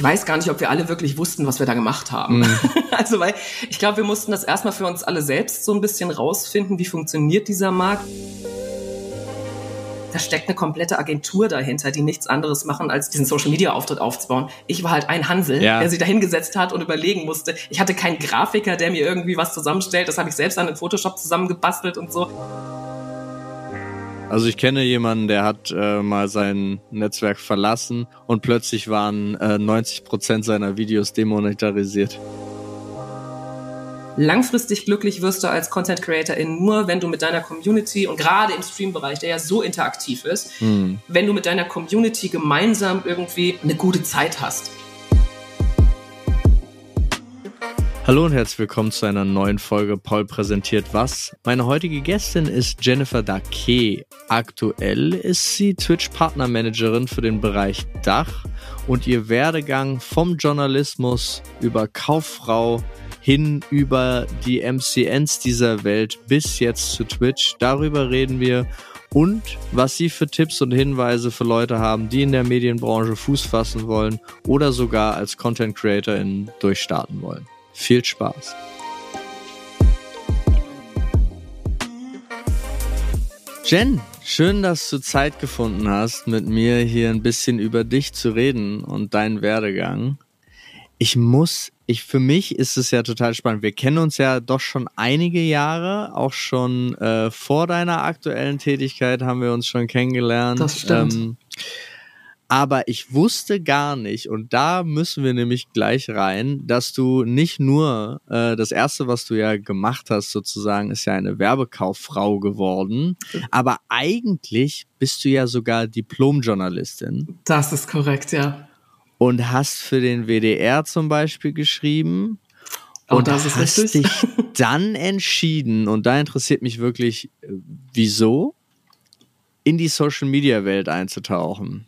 ich weiß gar nicht, ob wir alle wirklich wussten, was wir da gemacht haben. Mhm. Also, weil ich glaube, wir mussten das erstmal für uns alle selbst so ein bisschen rausfinden, wie funktioniert dieser Markt. Da steckt eine komplette Agentur dahinter, die nichts anderes machen, als diesen Social Media Auftritt aufzubauen. Ich war halt ein Hansel, ja. der sich da hingesetzt hat und überlegen musste. Ich hatte keinen Grafiker, der mir irgendwie was zusammenstellt. Das habe ich selbst dann in Photoshop zusammengebastelt und so. Also ich kenne jemanden, der hat äh, mal sein Netzwerk verlassen und plötzlich waren äh, 90 Prozent seiner Videos demonetarisiert. Langfristig glücklich wirst du als Content Creatorin nur, wenn du mit deiner Community und gerade im Stream-Bereich, der ja so interaktiv ist, hm. wenn du mit deiner Community gemeinsam irgendwie eine gute Zeit hast. Hallo und herzlich willkommen zu einer neuen Folge Paul präsentiert was. Meine heutige Gästin ist Jennifer Dake. Aktuell ist sie Twitch-Partnermanagerin für den Bereich Dach und ihr Werdegang vom Journalismus über Kauffrau hin über die MCNs dieser Welt bis jetzt zu Twitch. Darüber reden wir und was Sie für Tipps und Hinweise für Leute haben, die in der Medienbranche Fuß fassen wollen oder sogar als Content Creatorin durchstarten wollen. Viel Spaß! Jen, schön, dass du Zeit gefunden hast, mit mir hier ein bisschen über dich zu reden und deinen Werdegang. Ich muss, ich für mich ist es ja total spannend. Wir kennen uns ja doch schon einige Jahre, auch schon äh, vor deiner aktuellen Tätigkeit haben wir uns schon kennengelernt. Das stimmt. Ähm, aber ich wusste gar nicht, und da müssen wir nämlich gleich rein, dass du nicht nur äh, das erste, was du ja gemacht hast, sozusagen, ist ja eine Werbekauffrau geworden, aber eigentlich bist du ja sogar Diplomjournalistin. Das ist korrekt, ja. Und hast für den WDR zum Beispiel geschrieben. Und das ist hast richtig. dich dann entschieden, und da interessiert mich wirklich, äh, wieso, in die Social Media Welt einzutauchen.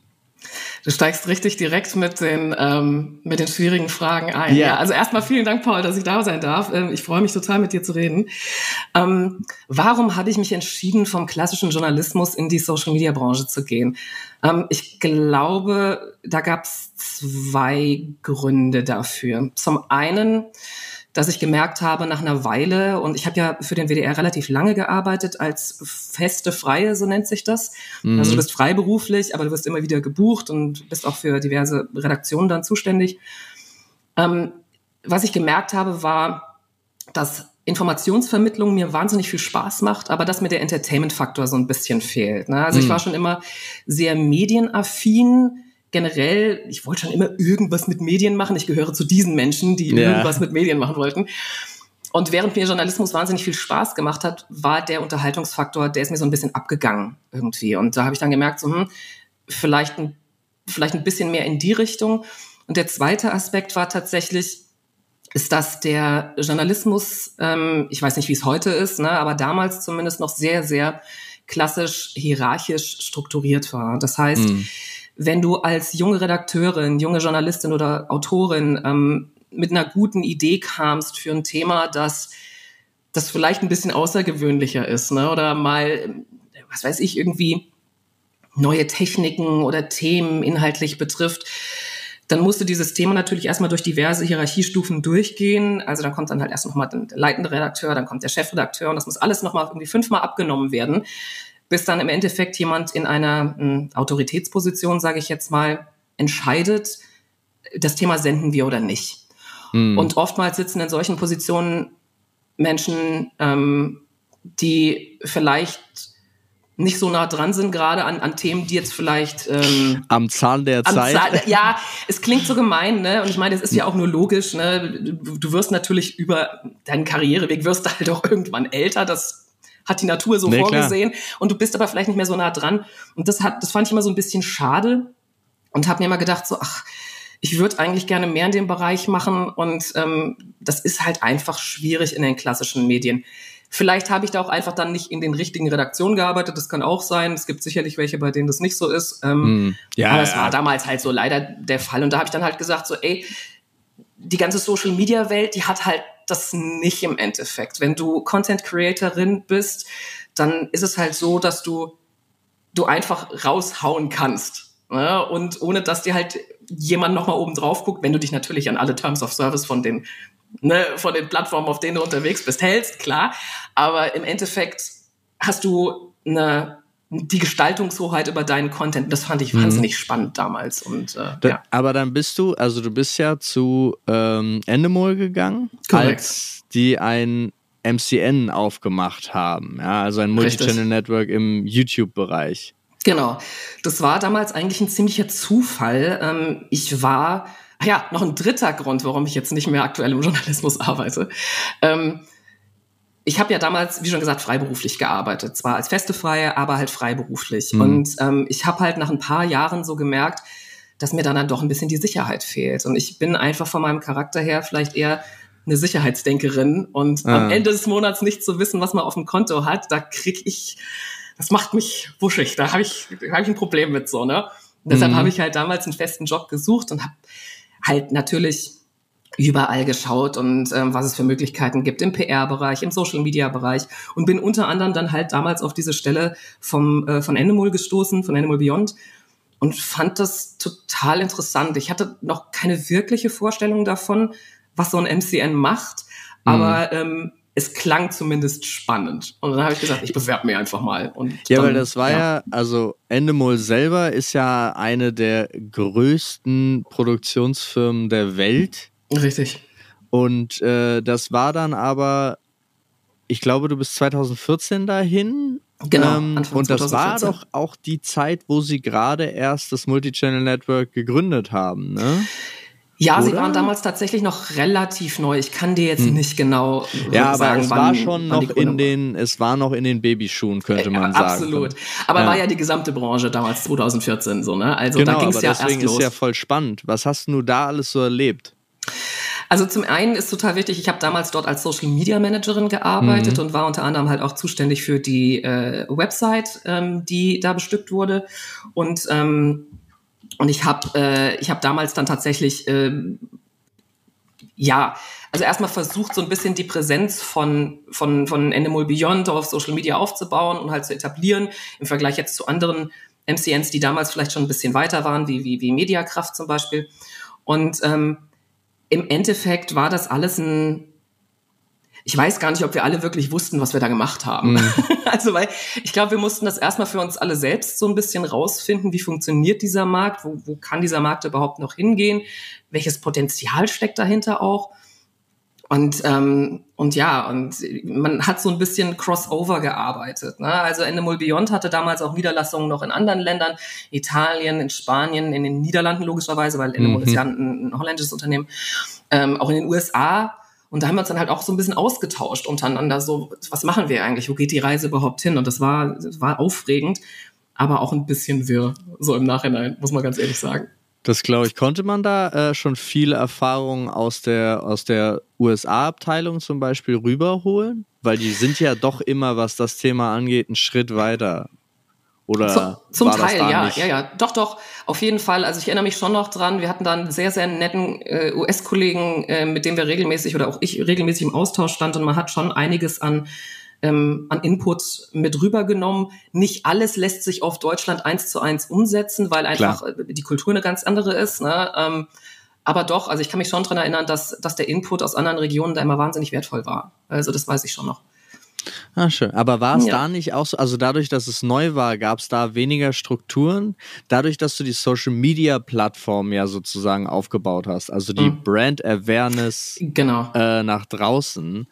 Du steigst richtig direkt mit den, ähm, mit den schwierigen Fragen ein. Ja. ja also erstmal vielen Dank, Paul, dass ich da sein darf. Ähm, ich freue mich total, mit dir zu reden. Ähm, warum habe ich mich entschieden, vom klassischen Journalismus in die Social-Media-Branche zu gehen? Ähm, ich glaube, da gab es zwei Gründe dafür. Zum einen dass ich gemerkt habe nach einer Weile, und ich habe ja für den WDR relativ lange gearbeitet als feste Freie, so nennt sich das. Mhm. Also du bist freiberuflich, aber du wirst immer wieder gebucht und bist auch für diverse Redaktionen dann zuständig. Ähm, was ich gemerkt habe, war, dass Informationsvermittlung mir wahnsinnig viel Spaß macht, aber dass mir der Entertainment-Faktor so ein bisschen fehlt. Ne? Also mhm. ich war schon immer sehr medienaffin, generell, ich wollte schon immer irgendwas mit Medien machen. Ich gehöre zu diesen Menschen, die ja. irgendwas mit Medien machen wollten. Und während mir Journalismus wahnsinnig viel Spaß gemacht hat, war der Unterhaltungsfaktor, der ist mir so ein bisschen abgegangen irgendwie. Und da habe ich dann gemerkt, so, hm, vielleicht, ein, vielleicht ein bisschen mehr in die Richtung. Und der zweite Aspekt war tatsächlich, ist, dass der Journalismus, ähm, ich weiß nicht, wie es heute ist, ne, aber damals zumindest noch sehr, sehr klassisch hierarchisch strukturiert war. Das heißt, mhm wenn du als junge Redakteurin, junge Journalistin oder Autorin ähm, mit einer guten Idee kamst für ein Thema, das, das vielleicht ein bisschen außergewöhnlicher ist, ne? oder mal, was weiß ich, irgendwie neue Techniken oder Themen inhaltlich betrifft, dann musste dieses Thema natürlich erstmal durch diverse Hierarchiestufen durchgehen. Also dann kommt dann halt erst nochmal der leitende Redakteur, dann kommt der Chefredakteur und das muss alles nochmal irgendwie fünfmal abgenommen werden bis dann im Endeffekt jemand in einer äh, Autoritätsposition, sage ich jetzt mal, entscheidet, das Thema senden wir oder nicht. Mhm. Und oftmals sitzen in solchen Positionen Menschen, ähm, die vielleicht nicht so nah dran sind, gerade an, an Themen, die jetzt vielleicht ähm, am Zahn der am Zeit. Zahn, ja, es klingt so gemein, ne? Und ich meine, es ist ja auch nur logisch, ne? Du, du wirst natürlich über deinen Karriereweg wirst du halt auch irgendwann älter. Das hat die Natur so nee, vorgesehen klar. und du bist aber vielleicht nicht mehr so nah dran. Und das hat, das fand ich immer so ein bisschen schade und habe mir immer gedacht, so, ach, ich würde eigentlich gerne mehr in dem Bereich machen und ähm, das ist halt einfach schwierig in den klassischen Medien. Vielleicht habe ich da auch einfach dann nicht in den richtigen Redaktionen gearbeitet. Das kann auch sein. Es gibt sicherlich welche, bei denen das nicht so ist. Ähm, mm, ja, aber es ja. war damals halt so leider der Fall. Und da habe ich dann halt gesagt, so, ey, die ganze Social Media Welt, die hat halt das nicht im Endeffekt. Wenn du Content Creatorin bist, dann ist es halt so, dass du, du einfach raushauen kannst. Ne? Und ohne dass dir halt jemand nochmal oben drauf guckt, wenn du dich natürlich an alle Terms of Service von den, ne, von den Plattformen, auf denen du unterwegs bist, hältst, klar. Aber im Endeffekt hast du eine die Gestaltungshoheit über deinen Content. Das fand ich mhm. wahnsinnig spannend damals. Und, äh, da, ja. Aber dann bist du, also du bist ja zu ähm, Endemol gegangen, Correct. als die ein MCN aufgemacht haben, ja, also ein Multichannel-Network im YouTube-Bereich. Genau. Das war damals eigentlich ein ziemlicher Zufall. Ähm, ich war, ja, noch ein dritter Grund, warum ich jetzt nicht mehr aktuell im Journalismus arbeite. Ähm, ich habe ja damals, wie schon gesagt, freiberuflich gearbeitet. Zwar als feste Freie, aber halt freiberuflich. Mhm. Und ähm, ich habe halt nach ein paar Jahren so gemerkt, dass mir dann, dann doch ein bisschen die Sicherheit fehlt. Und ich bin einfach von meinem Charakter her vielleicht eher eine Sicherheitsdenkerin. Und ah. am Ende des Monats nicht zu wissen, was man auf dem Konto hat, da krieg ich, das macht mich wuschig. Da habe ich, hab ich ein Problem mit so, ne? Und deshalb mhm. habe ich halt damals einen festen Job gesucht und habe halt natürlich überall geschaut und ähm, was es für Möglichkeiten gibt im PR-Bereich, im Social-Media-Bereich und bin unter anderem dann halt damals auf diese Stelle vom, äh, von Animal gestoßen, von Animal Beyond und fand das total interessant. Ich hatte noch keine wirkliche Vorstellung davon, was so ein MCN macht, mhm. aber ähm, es klang zumindest spannend. Und dann habe ich gesagt, ich bewerbe mir einfach mal. Und ja, dann, weil das war ja, ja also Endemol selber ist ja eine der größten Produktionsfirmen der Welt Richtig. Und äh, das war dann aber, ich glaube, du bist 2014 dahin. Genau. Ähm, und das 2014. war doch auch die Zeit, wo sie gerade erst das Multichannel Network gegründet haben, ne? Ja, Oder? sie waren damals tatsächlich noch relativ neu. Ich kann dir jetzt hm. nicht genau ja, sagen, aber es wann, war schon noch in den, es war noch in den Babyschuhen, könnte man äh, sagen. Absolut. Aber ja. war ja die gesamte Branche damals 2014 so, ne? Also genau, da ging es ja deswegen erst los. ist ja voll spannend. Was hast du da alles so erlebt? Also zum einen ist total wichtig, ich habe damals dort als Social Media Managerin gearbeitet mhm. und war unter anderem halt auch zuständig für die äh, Website, ähm, die da bestückt wurde. Und ähm, und ich habe äh, ich habe damals dann tatsächlich ähm, ja, also erstmal versucht, so ein bisschen die Präsenz von, von, von Animal Beyond auf Social Media aufzubauen und halt zu etablieren, im Vergleich jetzt zu anderen MCNs, die damals vielleicht schon ein bisschen weiter waren, wie, wie, wie Mediakraft zum Beispiel. Und ähm, im Endeffekt war das alles ein, ich weiß gar nicht, ob wir alle wirklich wussten, was wir da gemacht haben. Mhm. Also, weil ich glaube, wir mussten das erstmal für uns alle selbst so ein bisschen rausfinden, wie funktioniert dieser Markt, wo, wo kann dieser Markt überhaupt noch hingehen, welches Potenzial steckt dahinter auch. Und, ähm, und ja, und man hat so ein bisschen Crossover gearbeitet. Ne? Also Endemol Beyond hatte damals auch Niederlassungen noch in anderen Ländern, Italien, in Spanien, in den Niederlanden logischerweise, weil Endemol mhm. ist ja ein, ein holländisches Unternehmen, ähm, auch in den USA. Und da haben wir uns dann halt auch so ein bisschen ausgetauscht untereinander, so, was machen wir eigentlich, wo geht die Reise überhaupt hin? Und das war, das war aufregend, aber auch ein bisschen wirr, so im Nachhinein, muss man ganz ehrlich sagen. Das glaube ich. Konnte man da äh, schon viele Erfahrungen aus der, aus der USA-Abteilung zum Beispiel rüberholen? Weil die sind ja doch immer, was das Thema angeht, einen Schritt weiter. Oder zum, zum Teil, ja, nicht? ja, ja, doch, doch, auf jeden Fall. Also ich erinnere mich schon noch dran. Wir hatten da einen sehr, sehr netten äh, US-Kollegen, äh, mit dem wir regelmäßig oder auch ich regelmäßig im Austausch stand und man hat schon einiges an ähm, an Input mit rübergenommen. Nicht alles lässt sich auf Deutschland eins zu eins umsetzen, weil einfach Klar. Äh, die Kultur eine ganz andere ist. Ne? Ähm, aber doch, also ich kann mich schon dran erinnern, dass, dass der Input aus anderen Regionen da immer wahnsinnig wertvoll war. Also das weiß ich schon noch. Ah, schön. Aber war es ja. da nicht auch so, also dadurch, dass es neu war, gab es da weniger Strukturen? Dadurch, dass du die Social Media Plattform ja sozusagen aufgebaut hast, also die mhm. Brand Awareness genau. äh, nach draußen,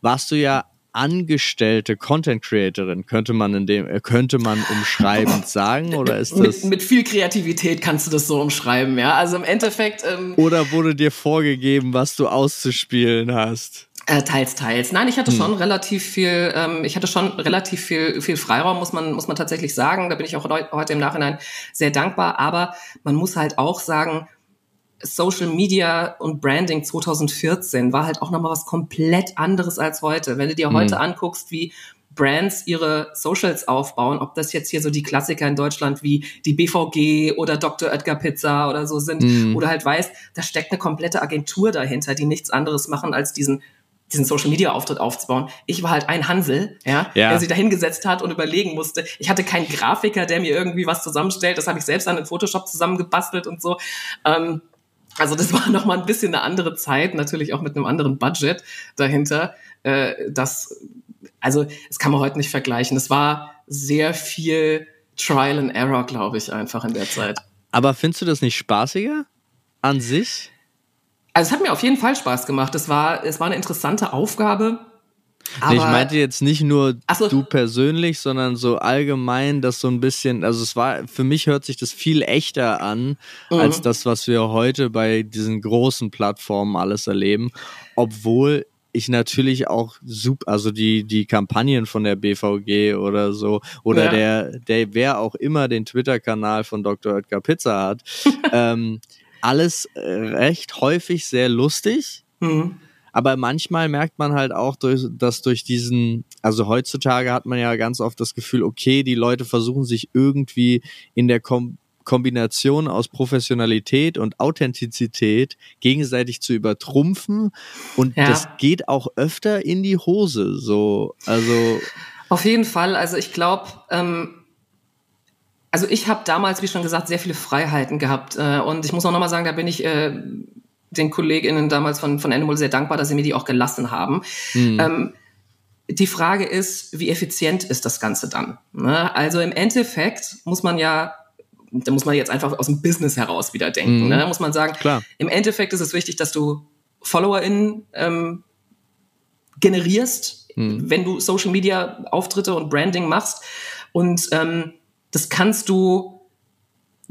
warst du ja angestellte Content Creatorin, könnte man in dem, äh, könnte man umschreibend sagen, oder ist das? Mit, mit, viel Kreativität kannst du das so umschreiben, ja. Also im Endeffekt. Ähm, oder wurde dir vorgegeben, was du auszuspielen hast? Äh, teils, teils. Nein, ich hatte hm. schon relativ viel, ähm, ich hatte schon relativ viel, viel Freiraum, muss man, muss man tatsächlich sagen. Da bin ich auch heute im Nachhinein sehr dankbar. Aber man muss halt auch sagen, Social Media und Branding 2014 war halt auch nochmal was komplett anderes als heute. Wenn du dir heute mhm. anguckst, wie Brands ihre Socials aufbauen, ob das jetzt hier so die Klassiker in Deutschland wie die BVG oder Dr. Oetker Pizza oder so sind, mhm. oder halt weißt, da steckt eine komplette Agentur dahinter, die nichts anderes machen als diesen diesen Social Media Auftritt aufzubauen. Ich war halt ein Hansel, ja, ja. der sich da hingesetzt hat und überlegen musste. Ich hatte keinen Grafiker, der mir irgendwie was zusammenstellt. Das habe ich selbst dann in Photoshop zusammengebastelt und so. Ähm, also das war noch mal ein bisschen eine andere Zeit, natürlich auch mit einem anderen Budget dahinter. Äh, das, also das kann man heute nicht vergleichen. Es war sehr viel Trial and Error, glaube ich, einfach in der Zeit. Aber findest du das nicht spaßiger an sich? Also es hat mir auf jeden Fall Spaß gemacht. Es war, es war eine interessante Aufgabe. Nee, ich meinte jetzt nicht nur so. du persönlich, sondern so allgemein, dass so ein bisschen, also es war, für mich hört sich das viel echter an, mhm. als das, was wir heute bei diesen großen Plattformen alles erleben. Obwohl ich natürlich auch super, also die, die Kampagnen von der BVG oder so, oder ja. der, der, wer auch immer den Twitter-Kanal von Dr. Oetker Pizza hat, ähm, alles äh, recht häufig sehr lustig. Mhm. Aber manchmal merkt man halt auch, dass durch diesen, also heutzutage hat man ja ganz oft das Gefühl, okay, die Leute versuchen sich irgendwie in der Kom Kombination aus Professionalität und Authentizität gegenseitig zu übertrumpfen. Und ja. das geht auch öfter in die Hose. So, also. Auf jeden Fall. Also ich glaube, ähm, also ich habe damals, wie schon gesagt, sehr viele Freiheiten gehabt. Äh, und ich muss auch nochmal sagen, da bin ich äh, den KollegInnen damals von, von Animal sehr dankbar, dass sie mir die auch gelassen haben. Mhm. Ähm, die Frage ist, wie effizient ist das Ganze dann? Ne? Also im Endeffekt muss man ja, da muss man jetzt einfach aus dem Business heraus wieder denken. Mhm. Ne? Da muss man sagen, Klar. im Endeffekt ist es wichtig, dass du FollowerInnen ähm, generierst, mhm. wenn du Social Media Auftritte und Branding machst. Und ähm, das kannst du,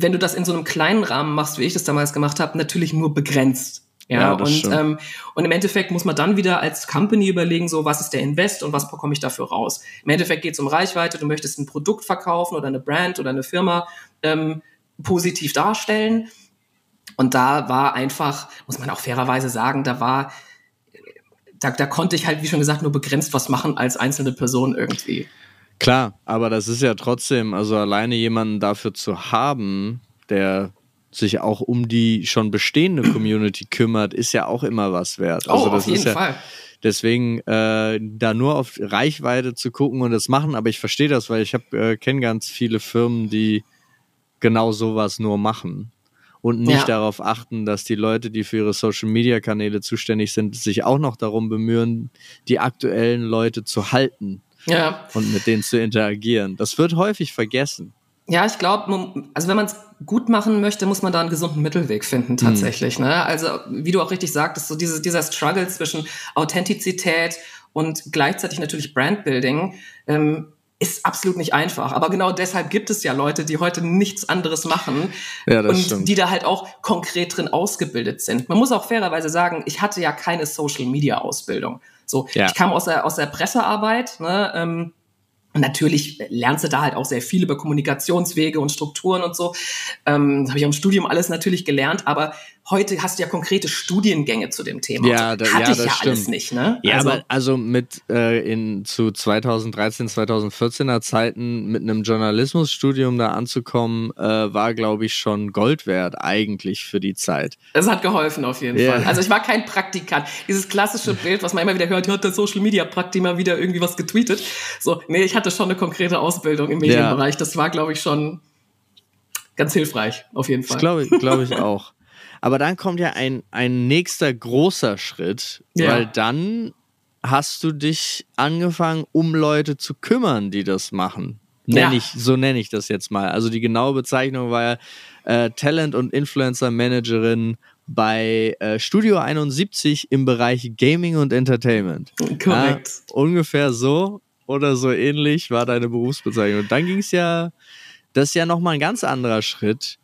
wenn du das in so einem kleinen Rahmen machst, wie ich das damals gemacht habe, natürlich nur begrenzt. Ja, ja und, ähm, und im Endeffekt muss man dann wieder als Company überlegen, so was ist der Invest und was bekomme ich dafür raus. Im Endeffekt geht es um Reichweite, du möchtest ein Produkt verkaufen oder eine Brand oder eine Firma ähm, positiv darstellen. Und da war einfach, muss man auch fairerweise sagen, da war, da, da konnte ich halt, wie schon gesagt, nur begrenzt was machen als einzelne Person irgendwie. Klar, aber das ist ja trotzdem, also alleine jemanden dafür zu haben, der sich auch um die schon bestehende Community kümmert, ist ja auch immer was wert. Also oh, auf jeden ja, Fall. Deswegen äh, da nur auf Reichweite zu gucken und das machen, aber ich verstehe das, weil ich habe äh, kenne ganz viele Firmen, die genau sowas nur machen und nicht ja. darauf achten, dass die Leute, die für ihre Social Media Kanäle zuständig sind, sich auch noch darum bemühen, die aktuellen Leute zu halten ja. und mit denen zu interagieren. Das wird häufig vergessen. Ja, ich glaube, also wenn man es gut machen möchte, muss man da einen gesunden Mittelweg finden, tatsächlich. Mhm. Ne? Also, wie du auch richtig sagtest, so diese, dieser Struggle zwischen Authentizität und gleichzeitig natürlich Brandbuilding ähm, ist absolut nicht einfach. Aber genau deshalb gibt es ja Leute, die heute nichts anderes machen ja, das und stimmt. die da halt auch konkret drin ausgebildet sind. Man muss auch fairerweise sagen, ich hatte ja keine Social Media Ausbildung. So, ja. ich kam aus der, aus der Pressearbeit, ne, ähm, und natürlich lernst du da halt auch sehr viel über Kommunikationswege und Strukturen und so. Ähm, habe ich im Studium alles natürlich gelernt, aber heute hast du ja konkrete Studiengänge zu dem Thema. Ja, da, Hatte ja, ich ja stimmt. alles nicht, ne? Ja, also, aber also mit äh, in zu 2013, 2014er Zeiten mit einem Journalismusstudium da anzukommen, äh, war, glaube ich, schon Gold wert eigentlich für die Zeit. Es hat geholfen auf jeden yeah. Fall. Also ich war kein Praktikant. Dieses klassische Bild, was man immer wieder hört, hört der Social Media Praktik mal wieder irgendwie was getweetet. So, nee, ich hatte schon eine konkrete Ausbildung im Medienbereich. Ja. Das war, glaube ich, schon ganz hilfreich, auf jeden Fall. Das glaube ich, glaub ich auch. Aber dann kommt ja ein, ein nächster großer Schritt, ja. weil dann hast du dich angefangen, um Leute zu kümmern, die das machen. Nenn ja. ich, so nenne ich das jetzt mal. Also die genaue Bezeichnung war ja äh, Talent- und Influencer-Managerin bei äh, Studio 71 im Bereich Gaming und Entertainment. Korrekt. Ja, ungefähr so oder so ähnlich war deine Berufsbezeichnung. Und dann ging es ja, das ist ja nochmal ein ganz anderer Schritt,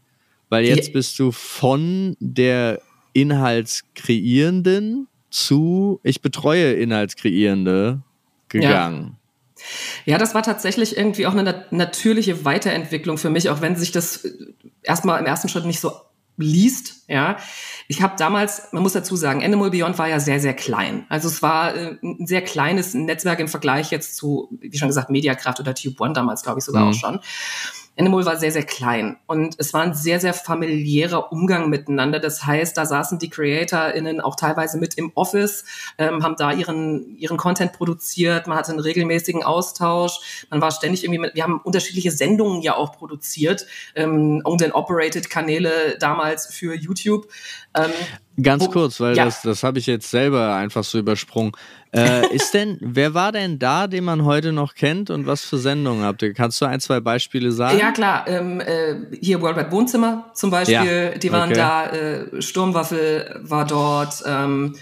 weil jetzt bist du von der Inhaltskreierenden zu ich betreue Inhaltskreierende gegangen. Ja. ja. das war tatsächlich irgendwie auch eine natürliche Weiterentwicklung für mich, auch wenn sich das erstmal im ersten Schritt nicht so liest, ja. Ich habe damals, man muss dazu sagen, Animal Beyond war ja sehr, sehr klein. Also es war äh, ein sehr kleines Netzwerk im Vergleich jetzt zu, wie schon gesagt, Mediakraft oder Tube One damals, glaube ich, sogar mhm. auch schon. Endemol war sehr, sehr klein und es war ein sehr, sehr familiärer Umgang miteinander. Das heißt, da saßen die CreatorInnen auch teilweise mit im Office, ähm, haben da ihren, ihren Content produziert, man hatte einen regelmäßigen Austausch, man war ständig irgendwie mit, wir haben unterschiedliche Sendungen ja auch produziert, ähm, Owned and Operated Kanäle damals für YouTube. Ähm, Ganz kurz, weil ja. das, das habe ich jetzt selber einfach so übersprungen. Äh, ist denn, wer war denn da, den man heute noch kennt und was für Sendungen habt ihr? Kannst du ein, zwei Beispiele sagen? Ja, klar. Ähm, äh, hier Worldwide Wohnzimmer zum Beispiel, ja. die waren okay. da, äh, Sturmwaffel war dort, ähm,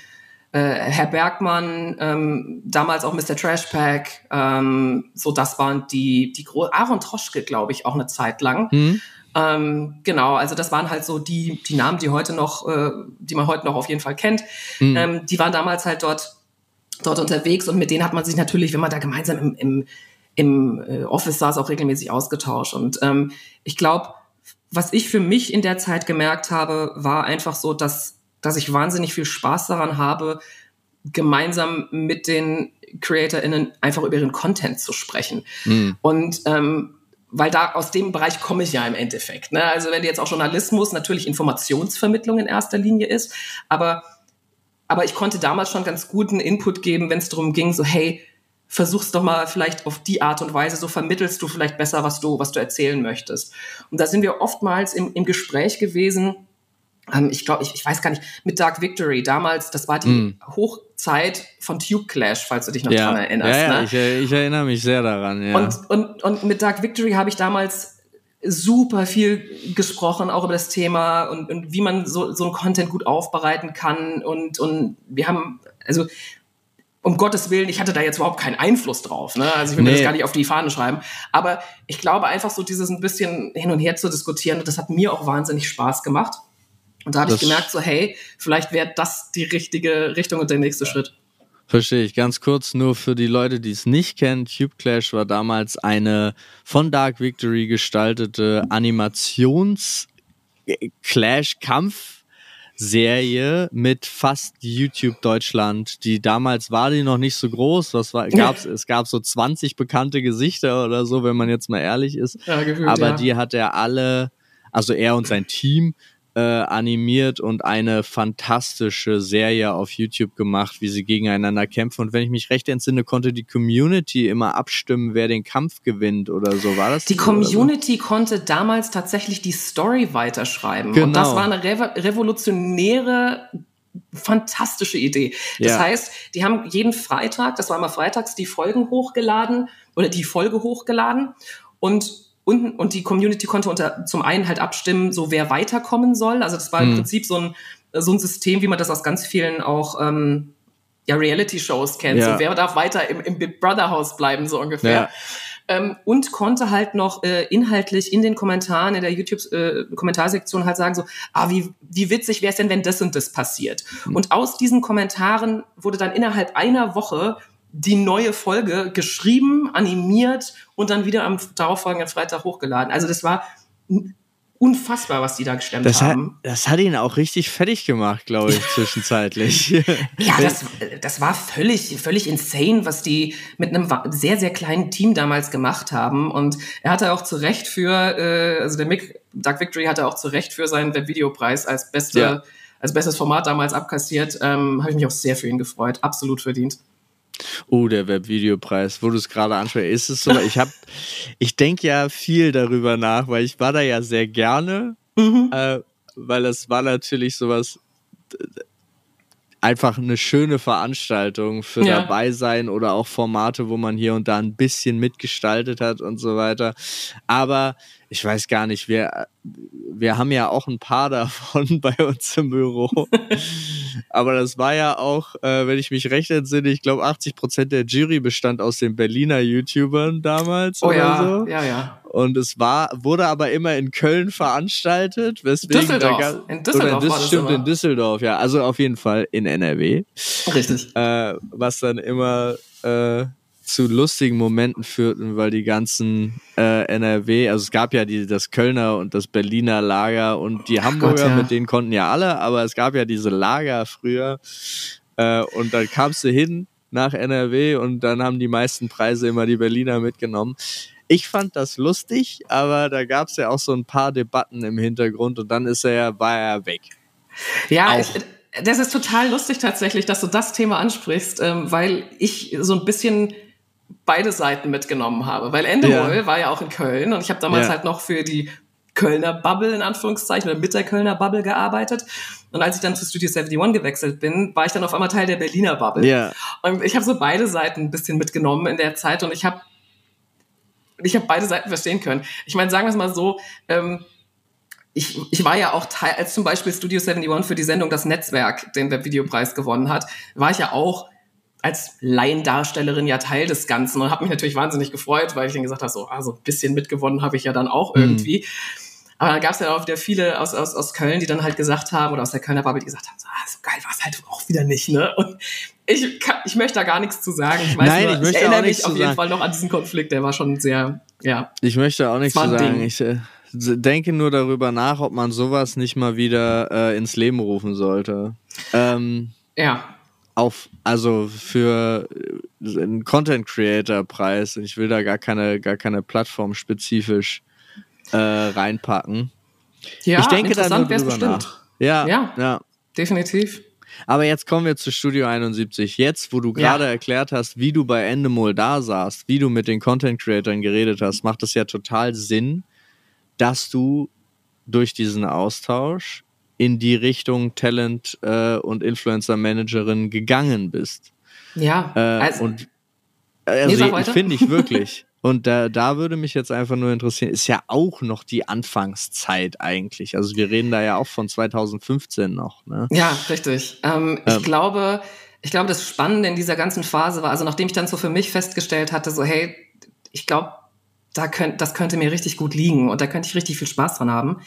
äh, Herr Bergmann, ähm, damals auch Mr. Trashpack, ähm, so das waren die, die Gro Aaron Troschke, glaube ich, auch eine Zeit lang. Mhm. Ähm, genau, also das waren halt so die, die Namen, die heute noch, äh, die man heute noch auf jeden Fall kennt. Mhm. Ähm, die waren damals halt dort, dort unterwegs und mit denen hat man sich natürlich, wenn man da gemeinsam im, im, im äh, Office saß, auch regelmäßig ausgetauscht. Und ähm, ich glaube, was ich für mich in der Zeit gemerkt habe, war einfach so, dass, dass ich wahnsinnig viel Spaß daran habe, gemeinsam mit den CreatorInnen einfach über ihren Content zu sprechen. Mhm. Und ähm, weil da aus dem Bereich komme ich ja im Endeffekt. Ne? Also wenn jetzt auch Journalismus natürlich Informationsvermittlung in erster Linie ist, aber aber ich konnte damals schon ganz guten Input geben, wenn es darum ging, so hey, versuch's doch mal vielleicht auf die Art und Weise, so vermittelst du vielleicht besser, was du was du erzählen möchtest. Und da sind wir oftmals im, im Gespräch gewesen. Ähm, ich glaube, ich, ich weiß gar nicht, mit Dark Victory damals, das war die mm. Hochzeit von Tube Clash, falls du dich noch ja. daran erinnerst. Ja, ja ne? ich, ich, erinnere mich sehr daran. Ja. Und, und, und mit Dark Victory habe ich damals super viel gesprochen, auch über das Thema und, und wie man so, so ein Content gut aufbereiten kann. Und, und wir haben, also um Gottes Willen, ich hatte da jetzt überhaupt keinen Einfluss drauf. Ne? Also ich will nee. mir das gar nicht auf die Fahne schreiben. Aber ich glaube einfach so dieses ein bisschen hin und her zu diskutieren, das hat mir auch wahnsinnig Spaß gemacht. Und da habe ich gemerkt, so hey, vielleicht wäre das die richtige Richtung und der nächste Schritt. Verstehe ich. Ganz kurz nur für die Leute, die es nicht kennen. Tube Clash war damals eine von Dark Victory gestaltete Animations-Clash-Kampf. Serie mit fast YouTube Deutschland, die damals war die noch nicht so groß, was war gab's es gab so 20 bekannte Gesichter oder so, wenn man jetzt mal ehrlich ist, ja, gefühlt, aber ja. die hat er alle, also er und sein Team äh, animiert und eine fantastische Serie auf YouTube gemacht, wie sie gegeneinander kämpfen. Und wenn ich mich recht entsinne, konnte die Community immer abstimmen, wer den Kampf gewinnt oder so. War das? Die Community so? konnte damals tatsächlich die Story weiterschreiben. Genau. Und das war eine revo revolutionäre fantastische Idee. Das ja. heißt, die haben jeden Freitag, das war immer freitags, die Folgen hochgeladen oder die Folge hochgeladen und und, und die Community konnte unter, zum einen halt abstimmen, so wer weiterkommen soll. Also das war im mhm. Prinzip so ein, so ein System, wie man das aus ganz vielen auch ähm, ja, Reality-Shows kennt. Ja. So, wer darf weiter im, im Big Brother Haus bleiben, so ungefähr. Ja. Ähm, und konnte halt noch äh, inhaltlich in den Kommentaren, in der YouTube-Kommentarsektion äh, halt sagen so, ah, wie, wie witzig wäre es denn, wenn das und das passiert? Mhm. Und aus diesen Kommentaren wurde dann innerhalb einer Woche die neue Folge geschrieben, animiert und dann wieder am darauffolgenden Freitag hochgeladen. Also das war unfassbar, was die da gestemmt das haben. Hat, das hat ihn auch richtig fertig gemacht, glaube ich, zwischenzeitlich. ja, das, das war völlig, völlig insane, was die mit einem sehr, sehr kleinen Team damals gemacht haben. Und er hatte auch zu Recht für, äh, also der Mick, Doug Victory hatte auch zu Recht für seinen Webvideopreis als beste, ja. als bestes Format damals abkassiert. Ähm, Habe ich mich auch sehr für ihn gefreut. Absolut verdient. Oh, der Webvideopreis, wo du es gerade ansprichst. Ist es so? Ich habe, ich denke ja viel darüber nach, weil ich war da ja sehr gerne, mhm. äh, weil es war natürlich sowas, einfach eine schöne Veranstaltung für ja. dabei sein oder auch Formate, wo man hier und da ein bisschen mitgestaltet hat und so weiter. Aber ich weiß gar nicht, wir, wir haben ja auch ein paar davon bei uns im Büro. Aber das war ja auch, äh, wenn ich mich recht entsinne, ich glaube 80 Prozent der Jury bestand aus den Berliner YouTubern damals. Oh oder ja, so. ja, ja. Und es war, wurde aber immer in Köln veranstaltet. Weswegen Düsseldorf. Da, in Düsseldorf. Oder in, stimmt, in Düsseldorf, ja. Also auf jeden Fall in NRW. Richtig. Äh, was dann immer äh, zu lustigen Momenten führten, weil die ganzen äh, NRW, also es gab ja die, das Kölner und das Berliner Lager und die Hamburger, Gott, ja. mit denen konnten ja alle, aber es gab ja diese Lager früher äh, und dann kamst du hin nach NRW und dann haben die meisten Preise immer die Berliner mitgenommen. Ich fand das lustig, aber da gab es ja auch so ein paar Debatten im Hintergrund und dann ist er, war er weg. Ja, ich, das ist total lustig tatsächlich, dass du das Thema ansprichst, ähm, weil ich so ein bisschen beide Seiten mitgenommen habe. Weil Endemol ja. war ja auch in Köln und ich habe damals ja. halt noch für die Kölner Bubble in Anführungszeichen oder mit der Kölner Bubble gearbeitet. Und als ich dann zu Studio 71 gewechselt bin, war ich dann auf einmal Teil der Berliner Bubble. Ja. Und ich habe so beide Seiten ein bisschen mitgenommen in der Zeit und ich habe ich habe beide Seiten verstehen können. Ich meine, sagen wir es mal so, ähm, ich, ich war ja auch Teil, als zum Beispiel Studio 71 für die Sendung Das Netzwerk den Webvideopreis gewonnen hat, war ich ja auch als Laiendarstellerin ja Teil des Ganzen und habe mich natürlich wahnsinnig gefreut, weil ich dann gesagt habe, so also ein bisschen mitgewonnen habe ich ja dann auch mhm. irgendwie. Mhm. Aber da gab es ja auch wieder viele aus, aus, aus Köln, die dann halt gesagt haben, oder aus der Kölner Bubble, die gesagt haben, so, ah, so geil war es halt auch wieder nicht, ne? Und ich, kann, ich möchte da gar nichts zu sagen. Ich, weiß Nein, nur, ich, möchte ich erinnere mich auf jeden sagen. Fall noch an diesen Konflikt, der war schon sehr, ja. Ich möchte auch nichts zu sagen. Ich äh, denke nur darüber nach, ob man sowas nicht mal wieder äh, ins Leben rufen sollte. Ähm, ja auf, also für einen Content Creator Preis, ich will da gar keine, gar keine Plattform spezifisch äh, reinpacken. Ja, ich denke da nur drüber nach. Ja, ja, ja, definitiv. Aber jetzt kommen wir zu Studio 71. Jetzt, wo du gerade ja. erklärt hast, wie du bei Endemol da saßt, wie du mit den Content Creatoren geredet hast, macht es ja total Sinn, dass du durch diesen Austausch in die Richtung Talent äh, und Influencer Managerin gegangen bist. Ja, äh, also, und also nee, finde ich wirklich. Und da, da würde mich jetzt einfach nur interessieren, ist ja auch noch die Anfangszeit eigentlich. Also wir reden da ja auch von 2015 noch. Ne? Ja, richtig. Ähm, ähm. Ich glaube, ich glaube, das Spannende in dieser ganzen Phase war, also nachdem ich dann so für mich festgestellt hatte, so hey, ich glaube, da könnt, das könnte mir richtig gut liegen und da könnte ich richtig viel Spaß dran haben.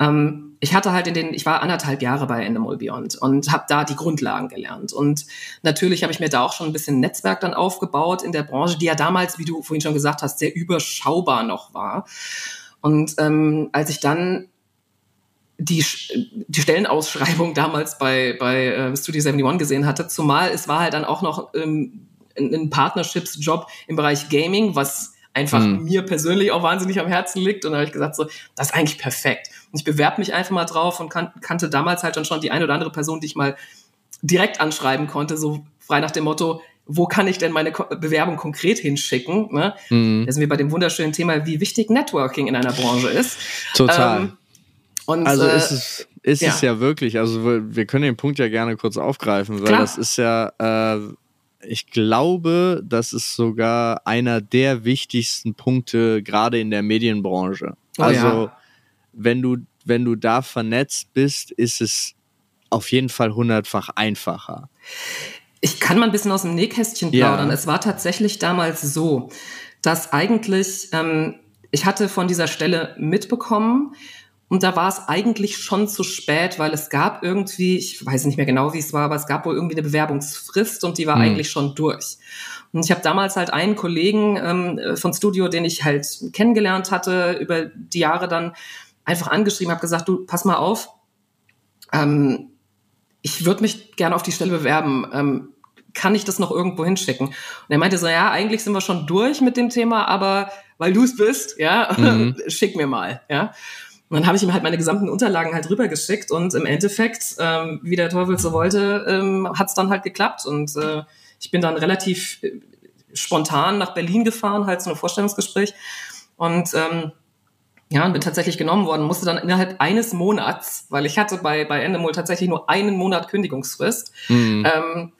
Ähm, ich hatte halt in den, ich war anderthalb Jahre bei Endemol Beyond und habe da die Grundlagen gelernt. Und natürlich habe ich mir da auch schon ein bisschen Netzwerk dann aufgebaut in der Branche, die ja damals, wie du vorhin schon gesagt hast, sehr überschaubar noch war. Und ähm, als ich dann die, die Stellenausschreibung damals bei, bei äh, Studio 71 gesehen hatte, zumal es war halt dann auch noch ähm, ein, ein Partnerships-Job im Bereich Gaming, was einfach mhm. mir persönlich auch wahnsinnig am Herzen liegt. Und da habe ich gesagt, so, das ist eigentlich perfekt. Ich bewerbe mich einfach mal drauf und kan kannte damals halt dann schon die eine oder andere Person, die ich mal direkt anschreiben konnte, so frei nach dem Motto, wo kann ich denn meine Ko Bewerbung konkret hinschicken? Ne? Mhm. Da sind wir bei dem wunderschönen Thema, wie wichtig Networking in einer Branche ist. Total. Ähm, und, also äh, ist es ist ja. es ja wirklich. Also wir können den Punkt ja gerne kurz aufgreifen, weil Klar. das ist ja äh, ich glaube, das ist sogar einer der wichtigsten Punkte gerade in der Medienbranche. Oh, also ja. Wenn du wenn du da vernetzt bist, ist es auf jeden Fall hundertfach einfacher. Ich kann mal ein bisschen aus dem Nähkästchen plaudern. Ja. Es war tatsächlich damals so, dass eigentlich ähm, ich hatte von dieser Stelle mitbekommen, und da war es eigentlich schon zu spät, weil es gab irgendwie, ich weiß nicht mehr genau, wie es war, aber es gab wohl irgendwie eine Bewerbungsfrist und die war mhm. eigentlich schon durch. Und ich habe damals halt einen Kollegen ähm, von Studio, den ich halt kennengelernt hatte, über die Jahre dann einfach angeschrieben, habe gesagt, du, pass mal auf, ähm, ich würde mich gerne auf die Stelle bewerben. Ähm, kann ich das noch irgendwo hinschicken? Und er meinte so, ja, eigentlich sind wir schon durch mit dem Thema, aber weil du es bist, ja, mhm. schick mir mal, ja. Und dann habe ich ihm halt meine gesamten Unterlagen halt rübergeschickt und im Endeffekt, ähm, wie der Teufel so wollte, ähm, hat es dann halt geklappt. Und äh, ich bin dann relativ äh, spontan nach Berlin gefahren, halt zu einem Vorstellungsgespräch. Und ähm, ja, und bin tatsächlich genommen worden, musste dann innerhalb eines Monats, weil ich hatte bei, bei Endemol tatsächlich nur einen Monat Kündigungsfrist, mhm. ähm,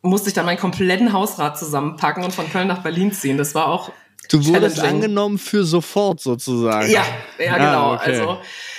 musste ich dann meinen kompletten Hausrat zusammenpacken und von Köln nach Berlin ziehen. Das war auch Du wurdest angenommen für sofort sozusagen. Ja, ja, ah, genau. Ah, okay. Also,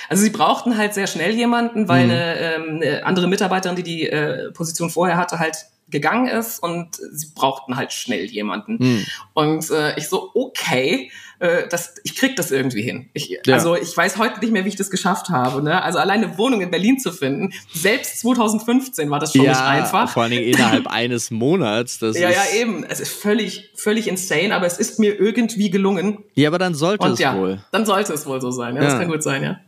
also sie brauchten halt sehr schnell jemanden, weil mhm. eine, ähm, eine andere Mitarbeiterin, die die äh, Position vorher hatte, halt gegangen ist und sie brauchten halt schnell jemanden. Mhm. Und äh, ich so, okay, äh, das, ich krieg das irgendwie hin. Ich, ja. Also ich weiß heute nicht mehr, wie ich das geschafft habe. Ne? Also alleine eine Wohnung in Berlin zu finden, selbst 2015 war das schon ja, nicht einfach. Vor allen Dingen innerhalb eines Monats. Das ja, ja, eben. Es ist völlig, völlig insane, aber es ist mir irgendwie gelungen. Ja, aber dann sollte Und es ja, wohl. Dann sollte es wohl so sein. Ja, ja. Das kann gut sein, ja.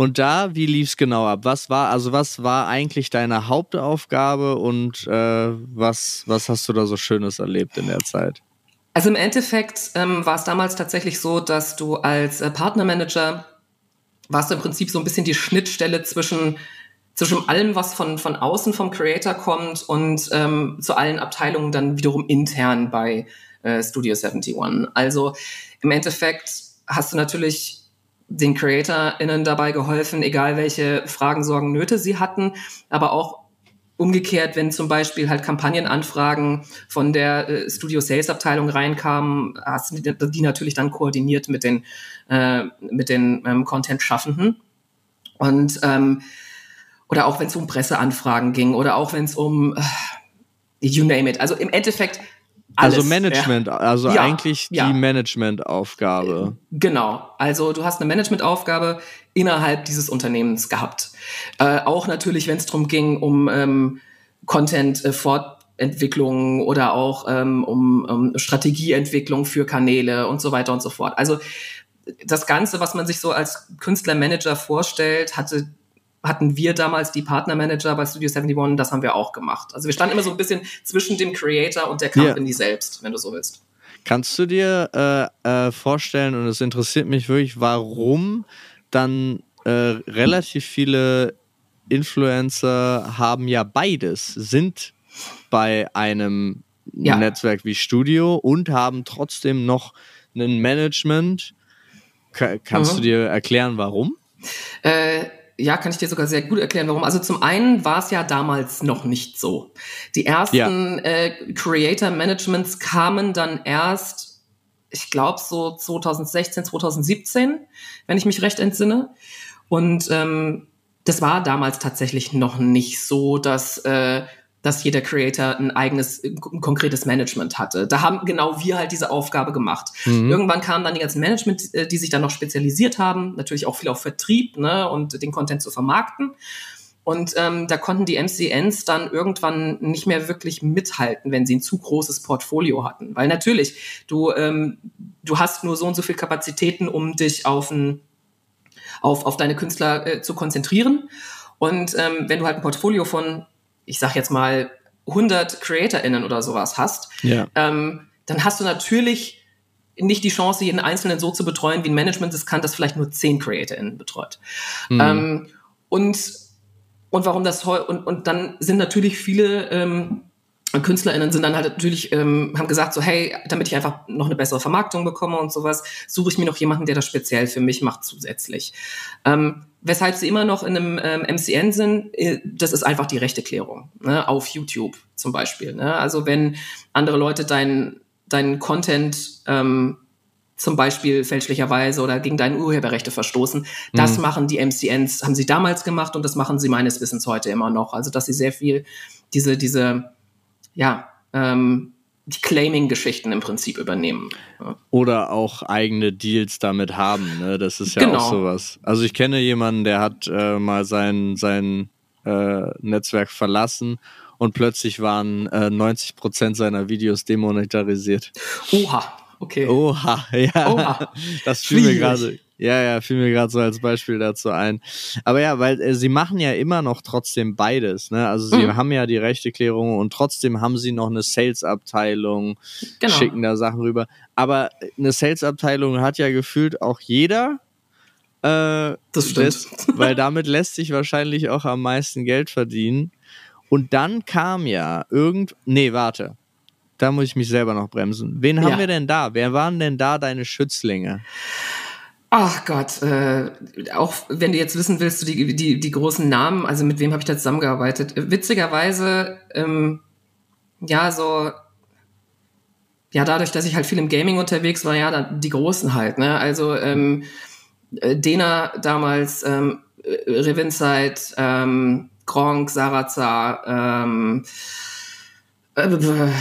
Und da, wie lief es genau ab? Was war, also was war eigentlich deine Hauptaufgabe und äh, was, was hast du da so Schönes erlebt in der Zeit? Also im Endeffekt ähm, war es damals tatsächlich so, dass du als äh, Partnermanager warst du im Prinzip so ein bisschen die Schnittstelle zwischen zwischen allem, was von, von außen vom Creator kommt und ähm, zu allen Abteilungen dann wiederum intern bei äh, Studio 71. Also im Endeffekt hast du natürlich den CreatorInnen dabei geholfen, egal welche Fragen, Sorgen, Nöte sie hatten, aber auch umgekehrt, wenn zum Beispiel halt Kampagnenanfragen von der äh, Studio Sales Abteilung reinkamen, hast du die, die natürlich dann koordiniert mit den, äh, mit den ähm, Content-Schaffenden. Und ähm, oder auch wenn es um Presseanfragen ging oder auch wenn es um äh, you name it. Also im Endeffekt alles, also Management, ja. also ja, eigentlich die ja. Managementaufgabe. Genau. Also du hast eine Managementaufgabe innerhalb dieses Unternehmens gehabt. Äh, auch natürlich, wenn es darum ging, um ähm, Content-Fortentwicklung äh, oder auch ähm, um, um Strategieentwicklung für Kanäle und so weiter und so fort. Also das Ganze, was man sich so als Künstlermanager vorstellt, hatte hatten wir damals die Partnermanager bei Studio 71, das haben wir auch gemacht. Also wir standen immer so ein bisschen zwischen dem Creator und der Company yeah. selbst, wenn du so willst. Kannst du dir äh, äh, vorstellen, und es interessiert mich wirklich, warum dann äh, relativ viele Influencer haben ja beides, sind bei einem ja. Netzwerk wie Studio und haben trotzdem noch ein Management. kannst mhm. du dir erklären, warum? Äh, ja, kann ich dir sogar sehr gut erklären, warum. Also zum einen war es ja damals noch nicht so. Die ersten ja. äh, Creator Managements kamen dann erst, ich glaube so 2016, 2017, wenn ich mich recht entsinne. Und ähm, das war damals tatsächlich noch nicht so, dass äh, dass jeder Creator ein eigenes, ein konkretes Management hatte. Da haben genau wir halt diese Aufgabe gemacht. Mhm. Irgendwann kamen dann die ganzen Management, äh, die sich dann noch spezialisiert haben, natürlich auch viel auf Vertrieb ne, und den Content zu vermarkten. Und ähm, da konnten die MCNs dann irgendwann nicht mehr wirklich mithalten, wenn sie ein zu großes Portfolio hatten. Weil natürlich, du, ähm, du hast nur so und so viel Kapazitäten, um dich auf, ein, auf, auf deine Künstler äh, zu konzentrieren. Und ähm, wenn du halt ein Portfolio von ich sag jetzt mal, 100 CreatorInnen oder sowas hast, ja. ähm, dann hast du natürlich nicht die Chance, jeden Einzelnen so zu betreuen, wie ein Management es kann, das vielleicht nur 10 CreatorInnen betreut. Mhm. Ähm, und, und warum das und, und dann sind natürlich viele ähm, KünstlerInnen sind dann halt natürlich, ähm, haben gesagt so, hey, damit ich einfach noch eine bessere Vermarktung bekomme und sowas, suche ich mir noch jemanden, der das speziell für mich macht zusätzlich. Ähm, weshalb sie immer noch in einem ähm, MCN sind, äh, das ist einfach die rechte Klärung, ne, auf YouTube zum Beispiel. Ne? Also wenn andere Leute deinen deinen Content ähm, zum Beispiel fälschlicherweise oder gegen deine Urheberrechte verstoßen. Das mhm. machen die MCNs, haben sie damals gemacht und das machen sie meines Wissens heute immer noch. Also dass sie sehr viel diese, diese ja, ähm, die Claiming-Geschichten im Prinzip übernehmen. Oder auch eigene Deals damit haben. Ne? Das ist ja genau. auch sowas. Also ich kenne jemanden, der hat äh, mal sein, sein äh, Netzwerk verlassen und plötzlich waren äh, 90 Prozent seiner Videos demonetarisiert. Oha, okay. Oha, ja. Oha. Das fiel mir gerade ja, ja, fiel mir gerade so als Beispiel dazu ein. Aber ja, weil äh, sie machen ja immer noch trotzdem beides. Ne? Also sie mhm. haben ja die Rechteklärung und trotzdem haben sie noch eine Sales-Abteilung, genau. schicken da Sachen rüber. Aber eine Sales-Abteilung hat ja gefühlt auch jeder. Äh, das stimmt. Lässt, weil damit lässt sich wahrscheinlich auch am meisten Geld verdienen. Und dann kam ja irgend. Nee, warte. Da muss ich mich selber noch bremsen. Wen haben ja. wir denn da? Wer waren denn da deine Schützlinge? Ach Gott, äh, auch wenn du jetzt wissen willst, die, die, die großen Namen, also mit wem habe ich da zusammengearbeitet? Witzigerweise, ähm, ja, so, ja, dadurch, dass ich halt viel im Gaming unterwegs war, ja, die Großen halt, ne? Also ähm, äh, Dena damals, ähm, Revinside, ähm, Gronk, Sarazar, ähm, äh,